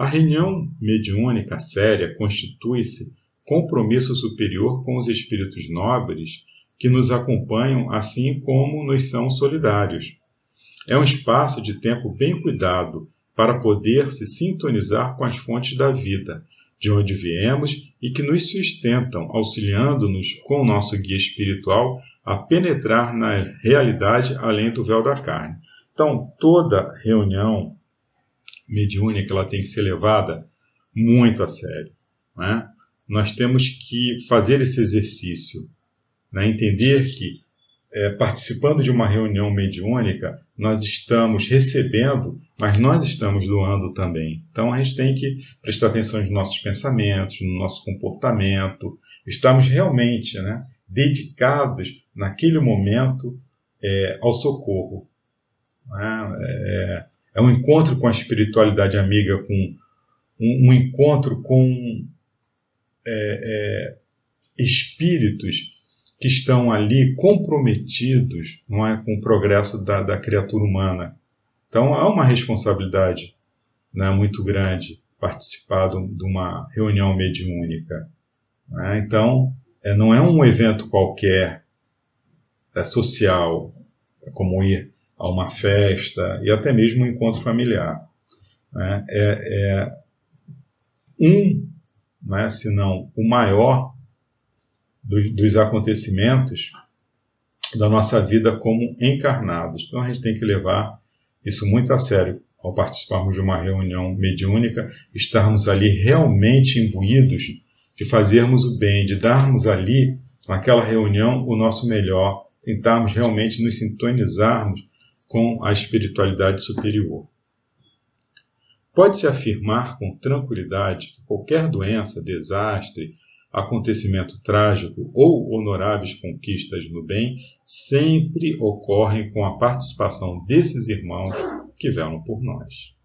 A reunião mediúnica séria constitui-se compromisso superior com os espíritos nobres que nos acompanham, assim como nos são solidários. É um espaço de tempo bem cuidado para poder se sintonizar com as fontes da vida, de onde viemos e que nos sustentam, auxiliando-nos com o nosso guia espiritual a penetrar na realidade além do véu da carne. Então, toda reunião mediúnica ela tem que ser levada muito a sério. Né? Nós temos que fazer esse exercício né? Entender que, é, participando de uma reunião mediúnica, nós estamos recebendo, mas nós estamos doando também. Então a gente tem que prestar atenção nos nossos pensamentos, no nosso comportamento, estamos realmente né, dedicados naquele momento é, ao socorro. Né? É, é, um encontro com a espiritualidade amiga, com um, um encontro com é, é espíritos que estão ali comprometidos não é, com o progresso da, da criatura humana. Então há uma responsabilidade né, muito grande participar de uma reunião mediúnica. Né? Então, é, não é um evento qualquer é social, é como ir a uma festa e até mesmo um encontro familiar. Né? É, é um, né, se não o maior dos, dos acontecimentos da nossa vida como encarnados. Então a gente tem que levar isso muito a sério ao participarmos de uma reunião mediúnica, estarmos ali realmente imbuídos de fazermos o bem, de darmos ali, naquela reunião, o nosso melhor, tentarmos realmente nos sintonizarmos com a espiritualidade superior. Pode-se afirmar com tranquilidade que qualquer doença, desastre, acontecimento trágico ou honoráveis conquistas no bem sempre ocorrem com a participação desses irmãos que velam por nós.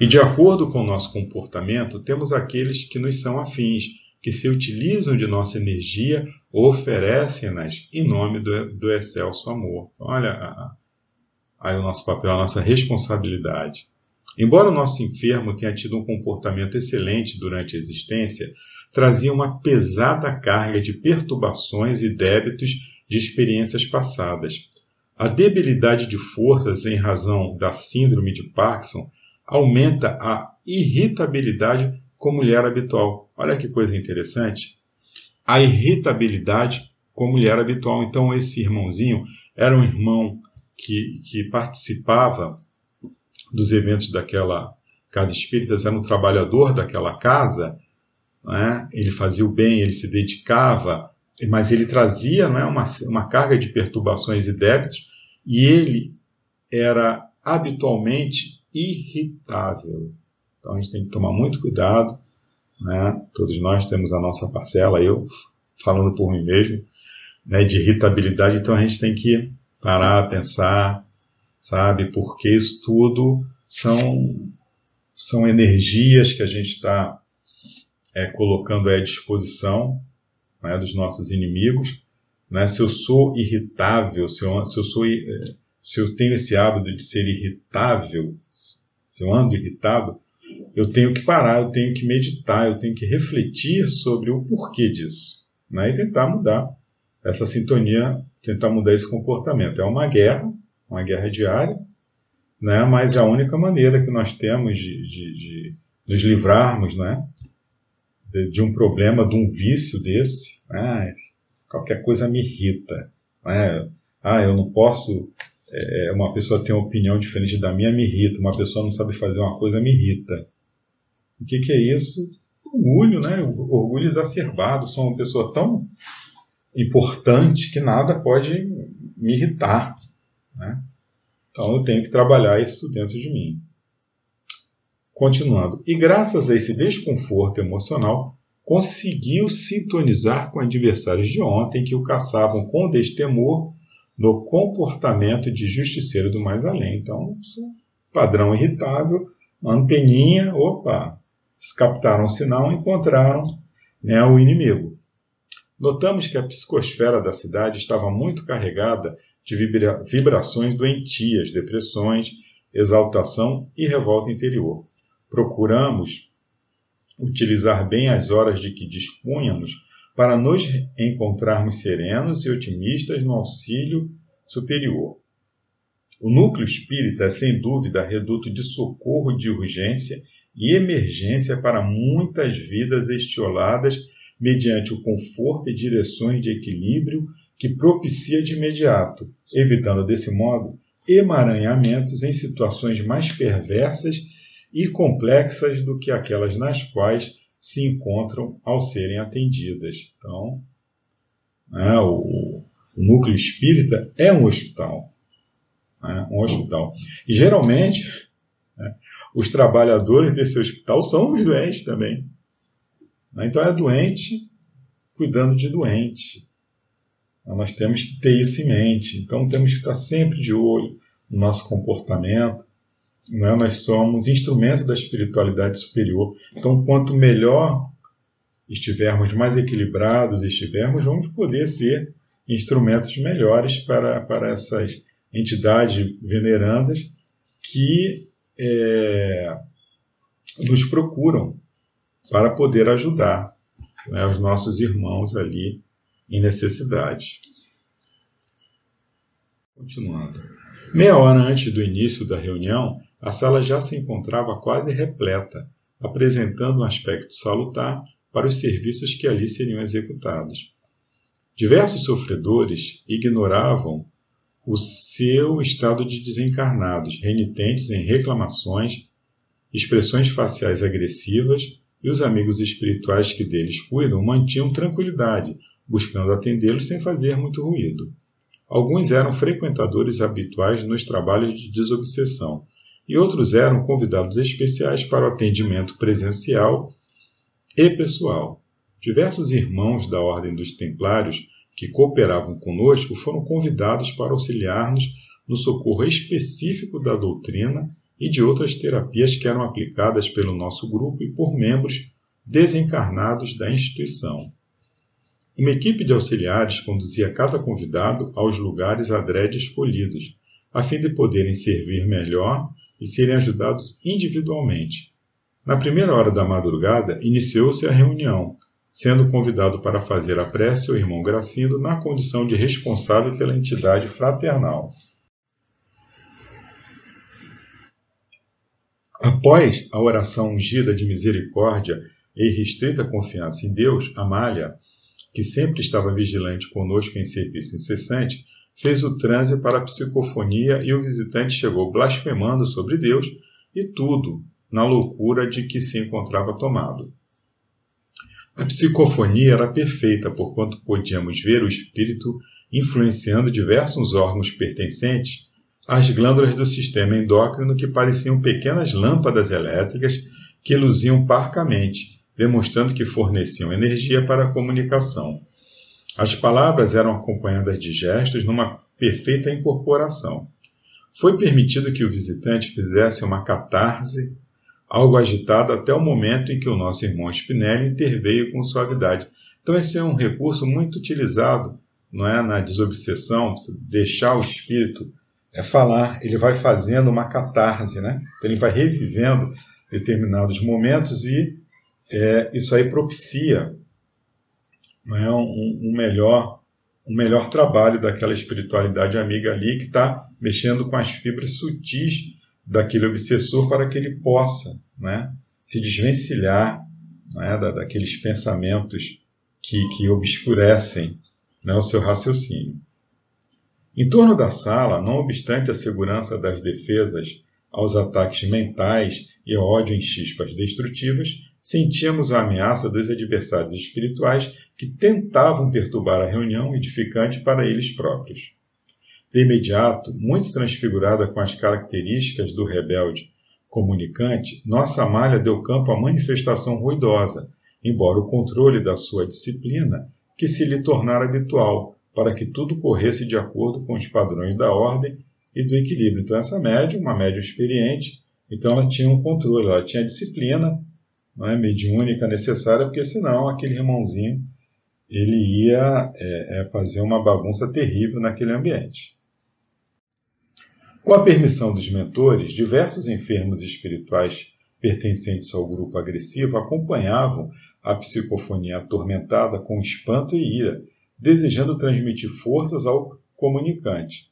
E de acordo com o nosso comportamento, temos aqueles que nos são afins, que se utilizam de nossa energia oferecem-nas em nome do, do excelso amor. Olha aí o nosso papel, a nossa responsabilidade. Embora o nosso enfermo tenha tido um comportamento excelente durante a existência, trazia uma pesada carga de perturbações e débitos de experiências passadas. A debilidade de forças em razão da síndrome de Parkinson aumenta a irritabilidade com mulher habitual. Olha que coisa interessante. A irritabilidade com mulher habitual. Então, esse irmãozinho era um irmão que, que participava dos eventos daquela casa espírita, era um trabalhador daquela casa, né? ele fazia o bem, ele se dedicava, mas ele trazia né, uma, uma carga de perturbações e débitos, e ele era habitualmente irritável. Então a gente tem que tomar muito cuidado, né? todos nós temos a nossa parcela, eu falando por mim mesmo, né, de irritabilidade, então a gente tem que parar, pensar, sabe? Porque isso tudo são, são energias que a gente está é, colocando à disposição né, dos nossos inimigos. Né? Se eu sou irritável, se eu, se eu, sou, é, se eu tenho esse hábito de ser irritável, se eu ando irritado, eu tenho que parar, eu tenho que meditar, eu tenho que refletir sobre o porquê disso né? e tentar mudar essa sintonia, tentar mudar esse comportamento. É uma guerra uma guerra diária, né? mas é a única maneira que nós temos de, de, de nos livrarmos né? de, de, um problema, de um vício desse. Né? Qualquer coisa me irrita. Né? Ah, eu não posso. É, uma pessoa tem uma opinião diferente da minha me irrita. Uma pessoa não sabe fazer uma coisa me irrita. O que, que é isso? Orgulho, né? Orgulho exacerbado. Sou uma pessoa tão importante que nada pode me irritar. Né? Então eu tenho que trabalhar isso dentro de mim. Continuando. E graças a esse desconforto emocional, conseguiu sintonizar com adversários de ontem que o caçavam com destemor no comportamento de justiceiro do mais além. Então, padrão irritável, anteninha, opa, captaram o sinal, encontraram né, o inimigo. Notamos que a psicosfera da cidade estava muito carregada de vibra vibrações doentias, depressões, exaltação e revolta interior. Procuramos utilizar bem as horas de que dispunhamos para nos encontrarmos serenos e otimistas no auxílio superior. O núcleo espírita é sem dúvida reduto de socorro de urgência e emergência para muitas vidas estioladas mediante o conforto e direções de equilíbrio que propicia de imediato, evitando desse modo emaranhamentos em situações mais perversas e complexas do que aquelas nas quais se encontram ao serem atendidas. Então, né, o, o, núcleo espírita é um hospital. Né, um hospital. E geralmente, os trabalhadores desse hospital são os doentes também. Né? Então é doente cuidando de doente. Então, nós temos que ter isso em mente. Então temos que estar sempre de olho no nosso comportamento. Né? Nós somos instrumento da espiritualidade superior. Então quanto melhor estivermos, mais equilibrados estivermos, vamos poder ser instrumentos melhores para, para essas entidades venerandas que é, nos procuram para poder ajudar né, os nossos irmãos ali em necessidade. Continuando. Meia hora antes do início da reunião, a sala já se encontrava quase repleta, apresentando um aspecto salutar para os serviços que ali seriam executados. Diversos sofredores ignoravam o seu estado de desencarnados, renitentes em reclamações, expressões faciais agressivas e os amigos espirituais que deles cuidam mantinham tranquilidade, buscando atendê-los sem fazer muito ruído. Alguns eram frequentadores habituais nos trabalhos de desobsessão, e outros eram convidados especiais para o atendimento presencial e pessoal. Diversos irmãos da Ordem dos Templários que cooperavam conosco foram convidados para auxiliar-nos no socorro específico da doutrina e de outras terapias que eram aplicadas pelo nosso grupo e por membros desencarnados da instituição. Uma equipe de auxiliares conduzia cada convidado aos lugares adrede escolhidos, a fim de poderem servir melhor e serem ajudados individualmente. Na primeira hora da madrugada, iniciou-se a reunião, sendo convidado para fazer a prece o irmão Gracindo na condição de responsável pela entidade fraternal. Após a oração ungida de misericórdia e restrita confiança em Deus, Amália, que sempre estava vigilante conosco em serviço incessante, fez o transe para a psicofonia e o visitante chegou blasfemando sobre Deus e tudo na loucura de que se encontrava tomado. A psicofonia era perfeita, porquanto podíamos ver o espírito influenciando diversos órgãos pertencentes as glândulas do sistema endócrino que pareciam pequenas lâmpadas elétricas que luziam parcamente, demonstrando que forneciam energia para a comunicação. As palavras eram acompanhadas de gestos numa perfeita incorporação. Foi permitido que o visitante fizesse uma catarse, algo agitado até o momento em que o nosso irmão Spinelli interveio com suavidade. Então esse é um recurso muito utilizado, não é, na desobsessão, deixar o espírito é falar, ele vai fazendo uma catarse, né? Então, ele vai revivendo determinados momentos e é, isso aí propicia é, um, um, melhor, um melhor trabalho daquela espiritualidade amiga ali que está mexendo com as fibras sutis daquele obsessor para que ele possa né, se desvencilhar né, da, daqueles pensamentos que, que obscurecem né, o seu raciocínio. Em torno da sala, não obstante a segurança das defesas aos ataques mentais e ódio em chispas destrutivas, sentíamos a ameaça dos adversários espirituais que tentavam perturbar a reunião edificante para eles próprios. De imediato, muito transfigurada com as características do rebelde comunicante, nossa malha deu campo à manifestação ruidosa, embora o controle da sua disciplina, que se lhe tornara habitual, para que tudo corresse de acordo com os padrões da ordem e do equilíbrio. Então, essa média, uma média experiente, então ela tinha um controle, ela tinha a disciplina não é, mediúnica necessária, porque senão aquele irmãozinho ele ia é, é, fazer uma bagunça terrível naquele ambiente. Com a permissão dos mentores, diversos enfermos espirituais pertencentes ao grupo agressivo acompanhavam a psicofonia atormentada com espanto e ira, desejando transmitir forças ao comunicante.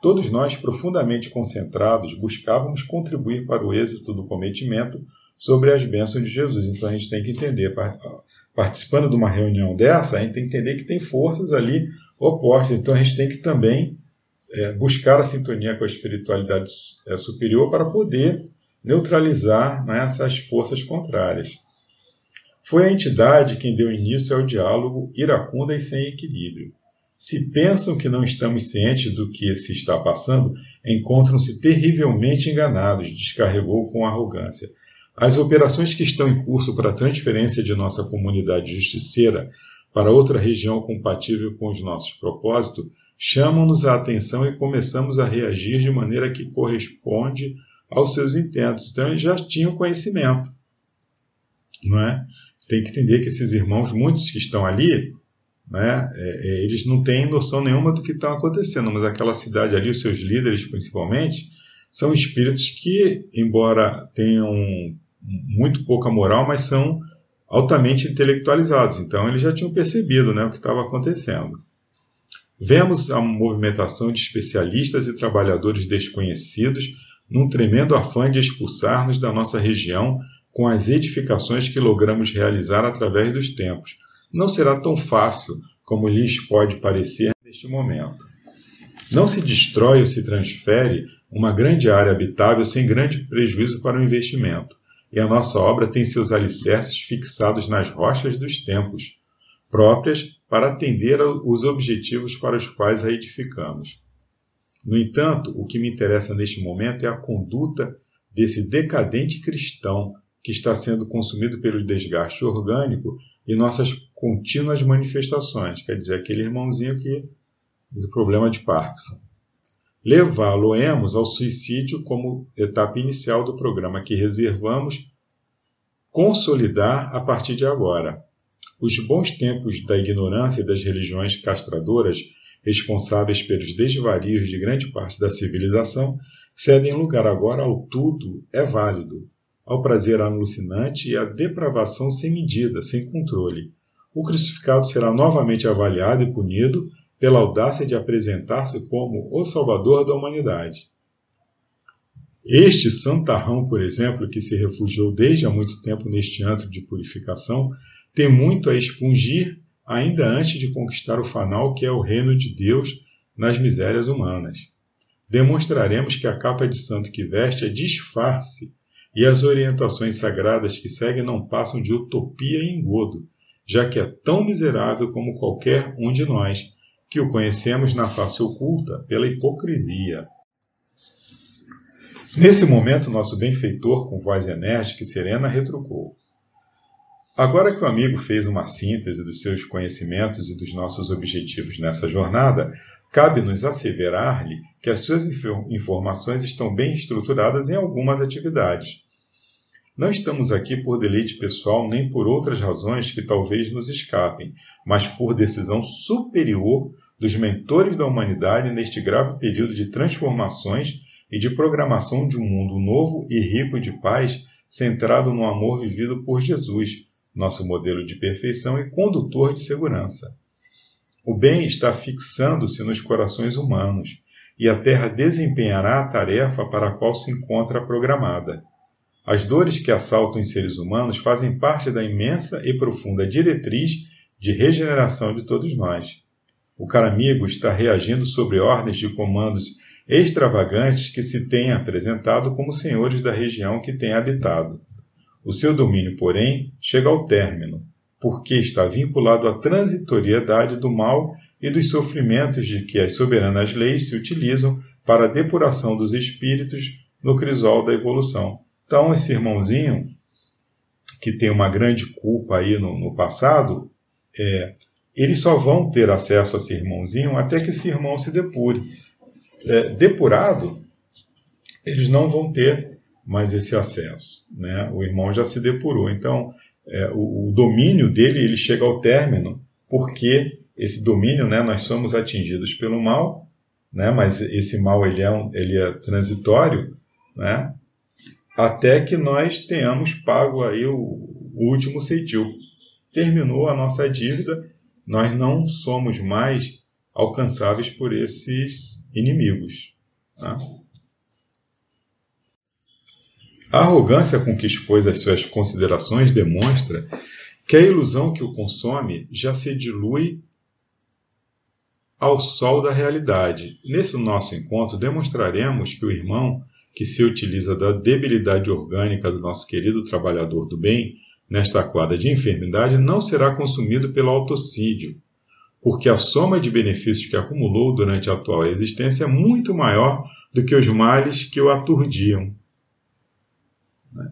Todos nós, profundamente concentrados, buscávamos contribuir para o êxito do cometimento sobre as bênçãos de Jesus. Então a gente tem que entender, participando de uma reunião dessa, a gente tem que entender que tem forças ali opostas. Então a gente tem que também é, buscar a sintonia com a espiritualidade é, superior para poder neutralizar né, essas forças contrárias. Foi a entidade quem deu início ao diálogo iracunda e sem equilíbrio. Se pensam que não estamos cientes do que se está passando, encontram-se terrivelmente enganados, descarregou com arrogância. As operações que estão em curso para a transferência de nossa comunidade justiceira para outra região compatível com os nossos propósitos chamam-nos a atenção e começamos a reagir de maneira que corresponde aos seus intentos. Então eles já tinham conhecimento, não é? Tem que entender que esses irmãos, muitos que estão ali, né, é, é eles não têm noção nenhuma do que está acontecendo, mas aquela cidade ali, os seus líderes principalmente, são espíritos que, embora tenham muito pouca moral, mas são altamente intelectualizados. Então eles já tinham percebido né, o que estava acontecendo. Vemos a movimentação de especialistas e trabalhadores desconhecidos num tremendo afã de expulsar-nos da nossa região com as edificações que logramos realizar através dos tempos. Não será tão fácil como lhes pode parecer neste momento. Não se destrói ou se transfere uma grande área habitável sem grande prejuízo para o investimento, e a nossa obra tem seus alicerces fixados nas rochas dos tempos, próprias para atender aos objetivos para os quais a edificamos. No entanto, o que me interessa neste momento é a conduta desse decadente cristão que está sendo consumido pelo desgaste orgânico e nossas contínuas manifestações, quer dizer, aquele irmãozinho que do problema de Parkinson. Levá-lo-emos ao suicídio como etapa inicial do programa que reservamos consolidar a partir de agora. Os bons tempos da ignorância e das religiões castradoras, responsáveis pelos desvarios de grande parte da civilização, cedem lugar agora ao tudo é válido, ao prazer alucinante e à depravação sem medida, sem controle. O crucificado será novamente avaliado e punido pela audácia de apresentar-se como o salvador da humanidade. Este santarrão, por exemplo, que se refugiou desde há muito tempo neste antro de purificação, tem muito a expungir ainda antes de conquistar o fanal que é o reino de Deus nas misérias humanas. Demonstraremos que a capa de santo que veste é disfarce e as orientações sagradas que seguem não passam de utopia e engodo, já que é tão miserável como qualquer um de nós, que o conhecemos na face oculta pela hipocrisia. Nesse momento, nosso benfeitor, com voz enérgica e serena, retrucou: Agora que o amigo fez uma síntese dos seus conhecimentos e dos nossos objetivos nessa jornada, cabe-nos asseverar-lhe que as suas informações estão bem estruturadas em algumas atividades. Não estamos aqui por deleite pessoal nem por outras razões que talvez nos escapem, mas por decisão superior dos mentores da humanidade neste grave período de transformações e de programação de um mundo novo e rico de paz, centrado no amor vivido por Jesus, nosso modelo de perfeição e condutor de segurança. O bem está fixando-se nos corações humanos, e a terra desempenhará a tarefa para a qual se encontra programada. As dores que assaltam os seres humanos fazem parte da imensa e profunda diretriz de regeneração de todos nós. O caramigo está reagindo sobre ordens de comandos extravagantes que se têm apresentado como senhores da região que tem habitado. O seu domínio, porém, chega ao término, porque está vinculado à transitoriedade do mal e dos sofrimentos de que as soberanas leis se utilizam para a depuração dos espíritos no crisol da evolução. Então, esse irmãozinho, que tem uma grande culpa aí no, no passado, é, eles só vão ter acesso a esse irmãozinho até que esse irmão se depure. É, depurado, eles não vão ter mais esse acesso. Né? O irmão já se depurou. Então, é, o, o, domínio dele ele chega ao término porque esse domínio, né, nós somos atingidos pelo mal, né, mas esse mal ele é, um, ele é transitório, né, até que nós tenhamos pago aí o, o último ceitil. Terminou a nossa dívida, nós não somos mais alcançáveis por esses inimigos. Tá? A arrogância com que expôs as suas considerações demonstra que a ilusão que o consome já se dilui ao sol da realidade. Nesse nosso encontro, demonstraremos que o irmão que se utiliza da debilidade orgânica do nosso querido trabalhador do bem nesta quadra de enfermidade não será consumido pelo autocídio, porque a soma de benefícios que acumulou durante a atual existência é muito maior do que os males que o aturdiam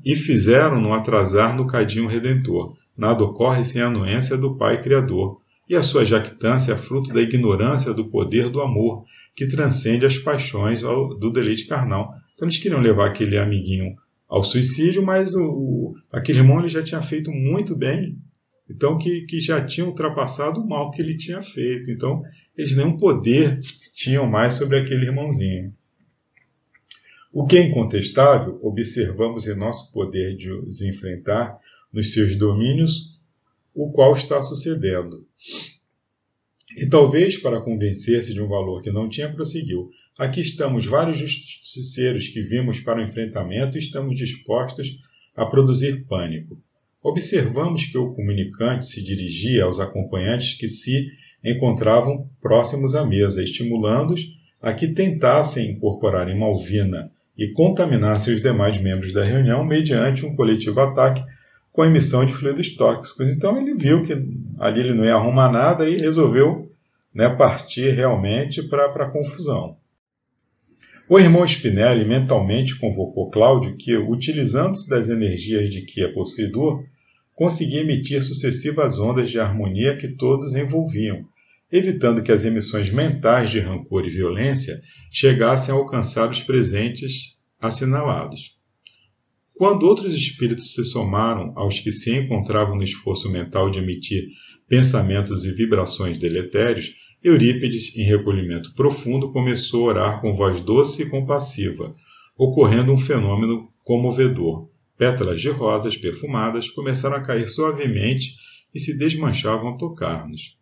e fizeram-no atrasar no cadinho redentor. Nada ocorre sem a anuência do Pai Criador, e a sua jactância é fruto da ignorância do poder do amor, que transcende as paixões do deleite carnal. Então eles queriam levar aquele amiguinho ao suicídio, mas o, o, aquele irmão ele já tinha feito muito bem, então que, que já tinha ultrapassado o mal que ele tinha feito. Então eles nenhum poder tinham mais sobre aquele irmãozinho. O que é incontestável, observamos em nosso poder de os enfrentar nos seus domínios, o qual está sucedendo. E talvez para convencer-se de um valor que não tinha, prosseguiu. Aqui estamos vários justiceiros que vimos para o enfrentamento e estamos dispostos a produzir pânico. Observamos que o comunicante se dirigia aos acompanhantes que se encontravam próximos à mesa, estimulando-os a que tentassem incorporar em Malvina e contaminasse os demais membros da reunião mediante um coletivo ataque com emissão de fluidos tóxicos. Então ele viu que ali ele não ia arrumar nada e resolveu né, partir realmente para a confusão. O irmão Spinelli mentalmente convocou Cláudio que, utilizando-se das energias de que é possuidor, conseguia emitir sucessivas ondas de harmonia que todos envolviam, evitando que as emissões mentais de rancor e violência chegassem a alcançar os presentes assinalados. Quando outros espíritos se somaram aos que se encontravam no esforço mental de emitir pensamentos e vibrações deletérios, Eurípides, em recolhimento profundo, começou a orar com voz doce e compassiva, ocorrendo um fenômeno comovedor. Pétalas de rosas perfumadas começaram a cair suavemente e se desmanchavam ao tocar-nos.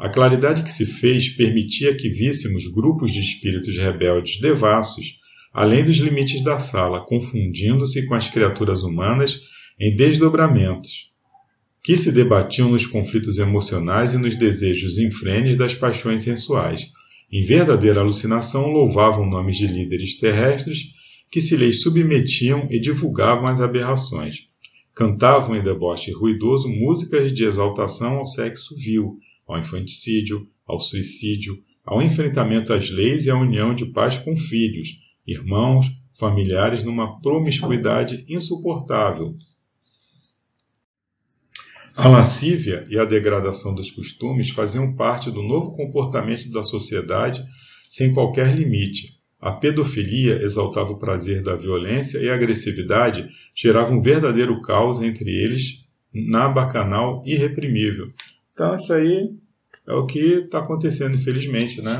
A claridade que se fez permitia que víssemos grupos de espíritos rebeldes devassos, além dos limites da sala, confundindo-se com as criaturas humanas em desdobramentos, que se debatiam nos conflitos emocionais e nos desejos infrenes das paixões sensuais. Em verdadeira alucinação, louvavam nomes de líderes terrestres que se lhes submetiam e divulgavam as aberrações. Cantavam em deboche ruidoso músicas de exaltação ao sexo vil, ao infanticídio, ao suicídio, ao enfrentamento às leis e à união de pais com filhos, irmãos, familiares numa promiscuidade insuportável. A lascívia e a degradação dos costumes faziam parte do novo comportamento da sociedade sem qualquer limite. A pedofilia exaltava o prazer da violência e a agressividade gerava um verdadeiro caos entre eles na bacanal irreprimível, então, isso aí é o que está acontecendo, infelizmente, né?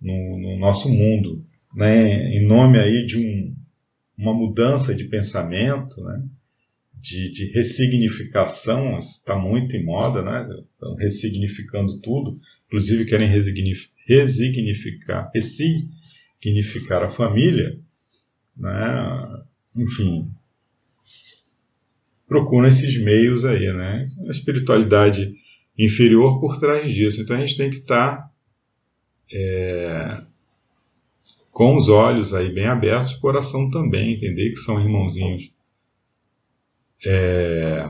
no, no, nosso mundo. Né? Em nome aí de um, uma mudança de pensamento, né? de, de ressignificação, está muito em moda, né? Estão ressignificando tudo, inclusive querem resignificar, ressignificar a família, né? enfim, procuram esses meios aí, né? A espiritualidade inferior por trás disso. Então a gente tem que estar tá, é, com os olhos aí bem abertos, o coração também, entender que são irmãozinhos é,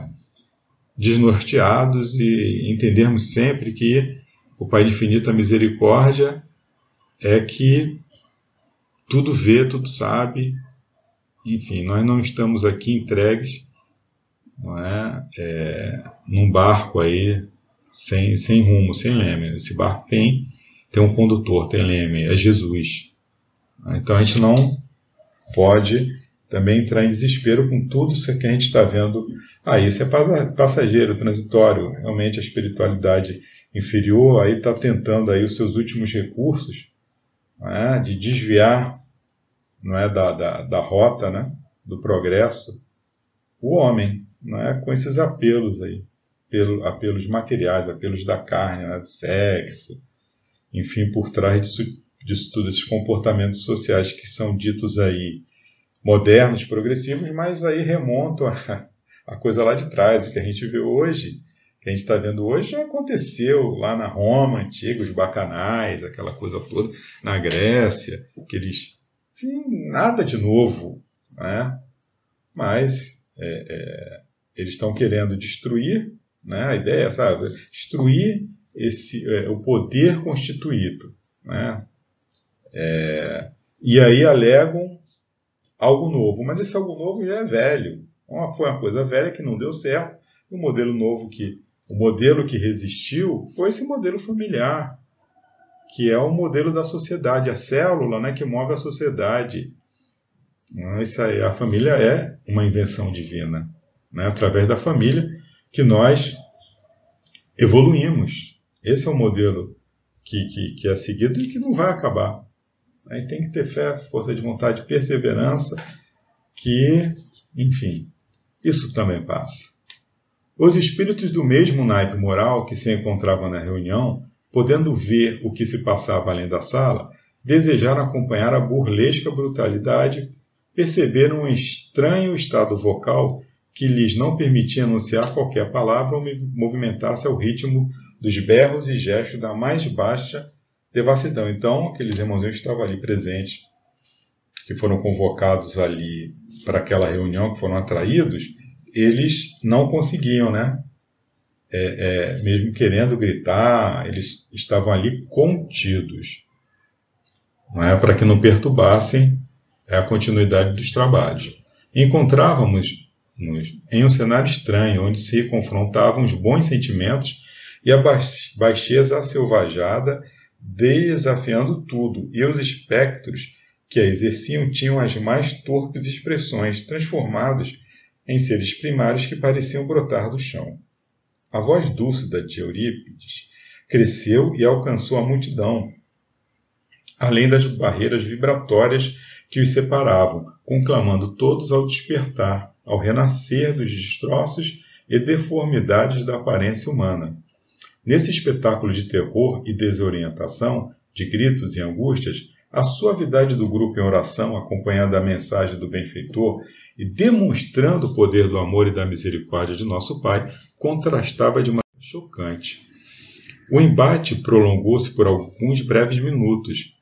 desnorteados e entendermos sempre que o Pai de infinita misericórdia é que tudo vê, tudo sabe. Enfim, nós não estamos aqui entregues não é, é, num barco aí sem, sem rumo, sem leme. Esse barco tem, tem um condutor, tem leme, é Jesus. Então a gente não pode também entrar em desespero com tudo isso que a gente está vendo. Ah, isso é passageiro, transitório. Realmente a espiritualidade inferior aí está tentando aí os seus últimos recursos é? de desviar não é, da, da, da rota né, do progresso o homem, não é, com esses apelos aí, apelo, apelos materiais, apelos da carne, né, do sexo, enfim, por trás disso, disso tudo, esses comportamentos sociais que são ditos aí modernos, progressivos, mas aí remontam a, a coisa lá de trás, o que a gente vê hoje que a gente está vendo hoje já aconteceu lá na Roma antiga, os bacanais, aquela coisa toda, na Grécia, que eles. Enfim, nada de novo, né? Mas é, é, eles estão querendo destruir, né? a ideia é, sabe, destruir esse, é, o poder constituído. Né? É, e aí alegam algo novo, mas esse algo novo já é velho. Uma, foi uma coisa velha que não deu certo, e um modelo novo que o modelo que resistiu foi esse modelo familiar, que é o modelo da sociedade, a célula né, que move a sociedade. Isso aí, a família é uma invenção divina. Né, através da família que nós evoluímos. Esse é o modelo que, que, que é seguido e que não vai acabar. Aí tem que ter fé, força de vontade, perseverança, que, enfim, isso também passa. Os espíritos do mesmo naipe moral que se encontravam na reunião, podendo ver o que se passava além da sala, desejaram acompanhar a burlesca brutalidade, perceberam um estranho estado vocal que lhes não permitia anunciar qualquer palavra ou movimentar-se ao ritmo dos berros e gestos da mais baixa devassidão. Então, aqueles irmãozinhos que estavam ali presentes, que foram convocados ali para aquela reunião, que foram atraídos, eles não conseguiam, né? É, é, mesmo querendo gritar, eles estavam ali contidos, não é para que não perturbassem a continuidade dos trabalhos. Encontrávamos em um cenário estranho, onde se confrontavam os bons sentimentos e a baixeza selvajada, desafiando tudo, e os espectros que a exerciam tinham as mais torpes expressões, transformados em seres primários que pareciam brotar do chão. A voz dúcida de Eurípides cresceu e alcançou a multidão, além das barreiras vibratórias que os separavam, conclamando todos ao despertar, ao renascer dos destroços e deformidades da aparência humana. Nesse espetáculo de terror e desorientação, de gritos e angústias, a suavidade do grupo em oração, acompanhada da mensagem do benfeitor e demonstrando o poder do amor e da misericórdia de nosso Pai, contrastava de maneira chocante. O embate prolongou-se por alguns breves minutos,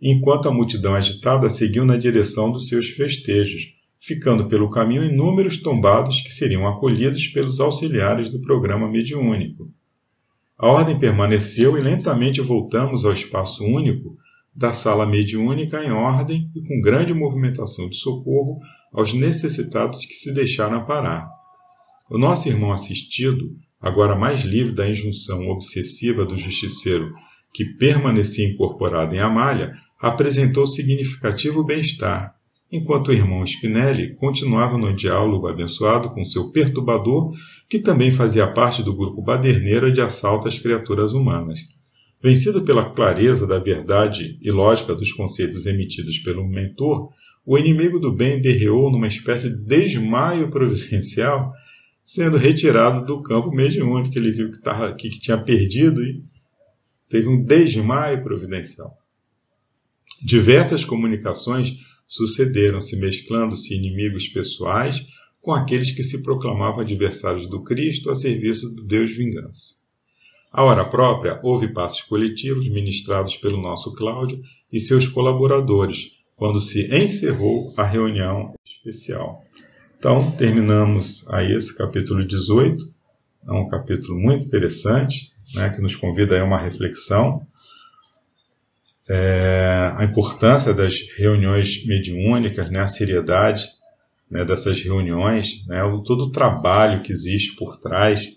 enquanto a multidão agitada seguiu na direção dos seus festejos, ficando pelo caminho inúmeros tombados que seriam acolhidos pelos auxiliares do programa mediúnico. A ordem permaneceu e lentamente voltamos ao espaço único da sala mediúnica em ordem e com grande movimentação de socorro aos necessitados que se deixaram parar. O nosso irmão assistido, agora mais livre da injunção obsessiva do justiceiro que permanecia incorporado em Amália, apresentou significativo bem-estar, enquanto o irmão Spinelli continuava no diálogo abençoado com seu perturbador, que também fazia parte do grupo baderneiro de assalto às criaturas humanas. Vencido pela clareza da verdade e lógica dos conceitos emitidos pelo mentor, o inimigo do bem derreou numa espécie de desmaio providencial, sendo retirado do campo mediúnico que ele viu que, tava, que tinha perdido e teve um desmaio providencial. Diversas comunicações sucederam-se, mesclando-se inimigos pessoais com aqueles que se proclamavam adversários do Cristo a serviço do Deus vingança. À hora própria, houve passos coletivos ministrados pelo nosso Cláudio e seus colaboradores, quando se encerrou a reunião especial. Então, terminamos aí esse capítulo 18, é um capítulo muito interessante, né, que nos convida a uma reflexão. É, a importância das reuniões mediúnicas, né, a seriedade né, dessas reuniões, né, todo o trabalho que existe por trás,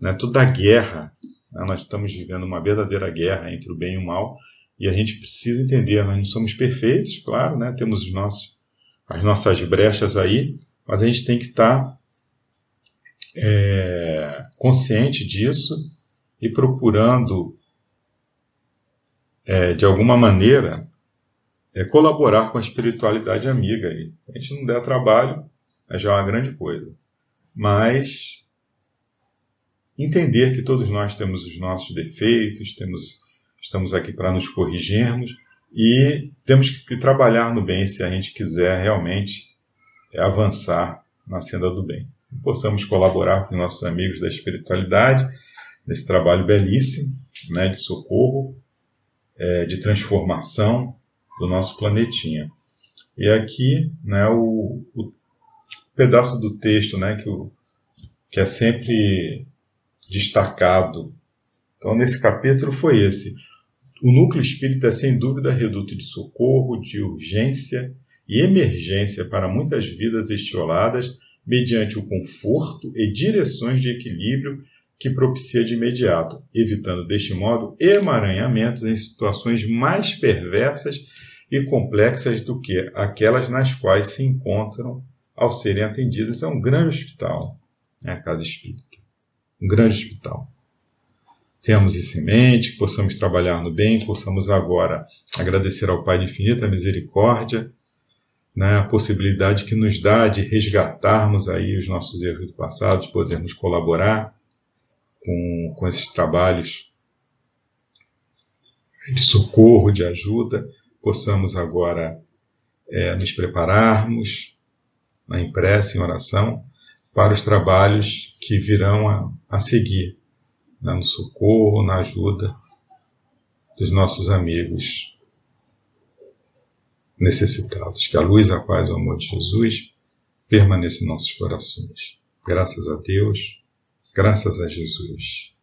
né, toda a guerra. Né, nós estamos vivendo uma verdadeira guerra entre o bem e o mal e a gente precisa entender, nós não somos perfeitos, claro, né, temos os nossos, as nossas brechas aí, mas a gente tem que estar é, consciente disso e procurando, é, de alguma maneira, é colaborar com a espiritualidade amiga. Aí. A gente não der trabalho, é já uma grande coisa. Mas entender que todos nós temos os nossos defeitos, temos, estamos aqui para nos corrigirmos e temos que trabalhar no bem se a gente quiser realmente avançar na senda do bem. E possamos colaborar com nossos amigos da espiritualidade nesse trabalho belíssimo né, de socorro, é, de transformação do nosso planetinha. E aqui, né, o, o pedaço do texto, né, que, o, que é sempre destacado. Então, nesse capítulo foi esse. O núcleo espírita é sem dúvida reduto de socorro, de urgência e emergência para muitas vidas estioladas, mediante o conforto e direções de equilíbrio que propicia de imediato, evitando deste modo emaranhamentos em situações mais perversas e complexas do que aquelas nas quais se encontram ao serem atendidas. É um grande hospital, é a Casa Espírita. Um grande hospital. Temos isso em mente, que possamos trabalhar no bem, possamos agora agradecer ao Pai de infinita misericórdia, né, a possibilidade que nos dá de resgatarmos aí os nossos erros do passado, de podermos colaborar com, com esses trabalhos de socorro, de ajuda, possamos agora é, nos prepararmos na impressa, em oração, para os trabalhos que virão a, a seguir, né, no socorro, na ajuda dos nossos amigos necessitados. Que a luz, a paz e o amor de Jesus permaneça em nossos corações. Graças a Deus, graças a Jesus.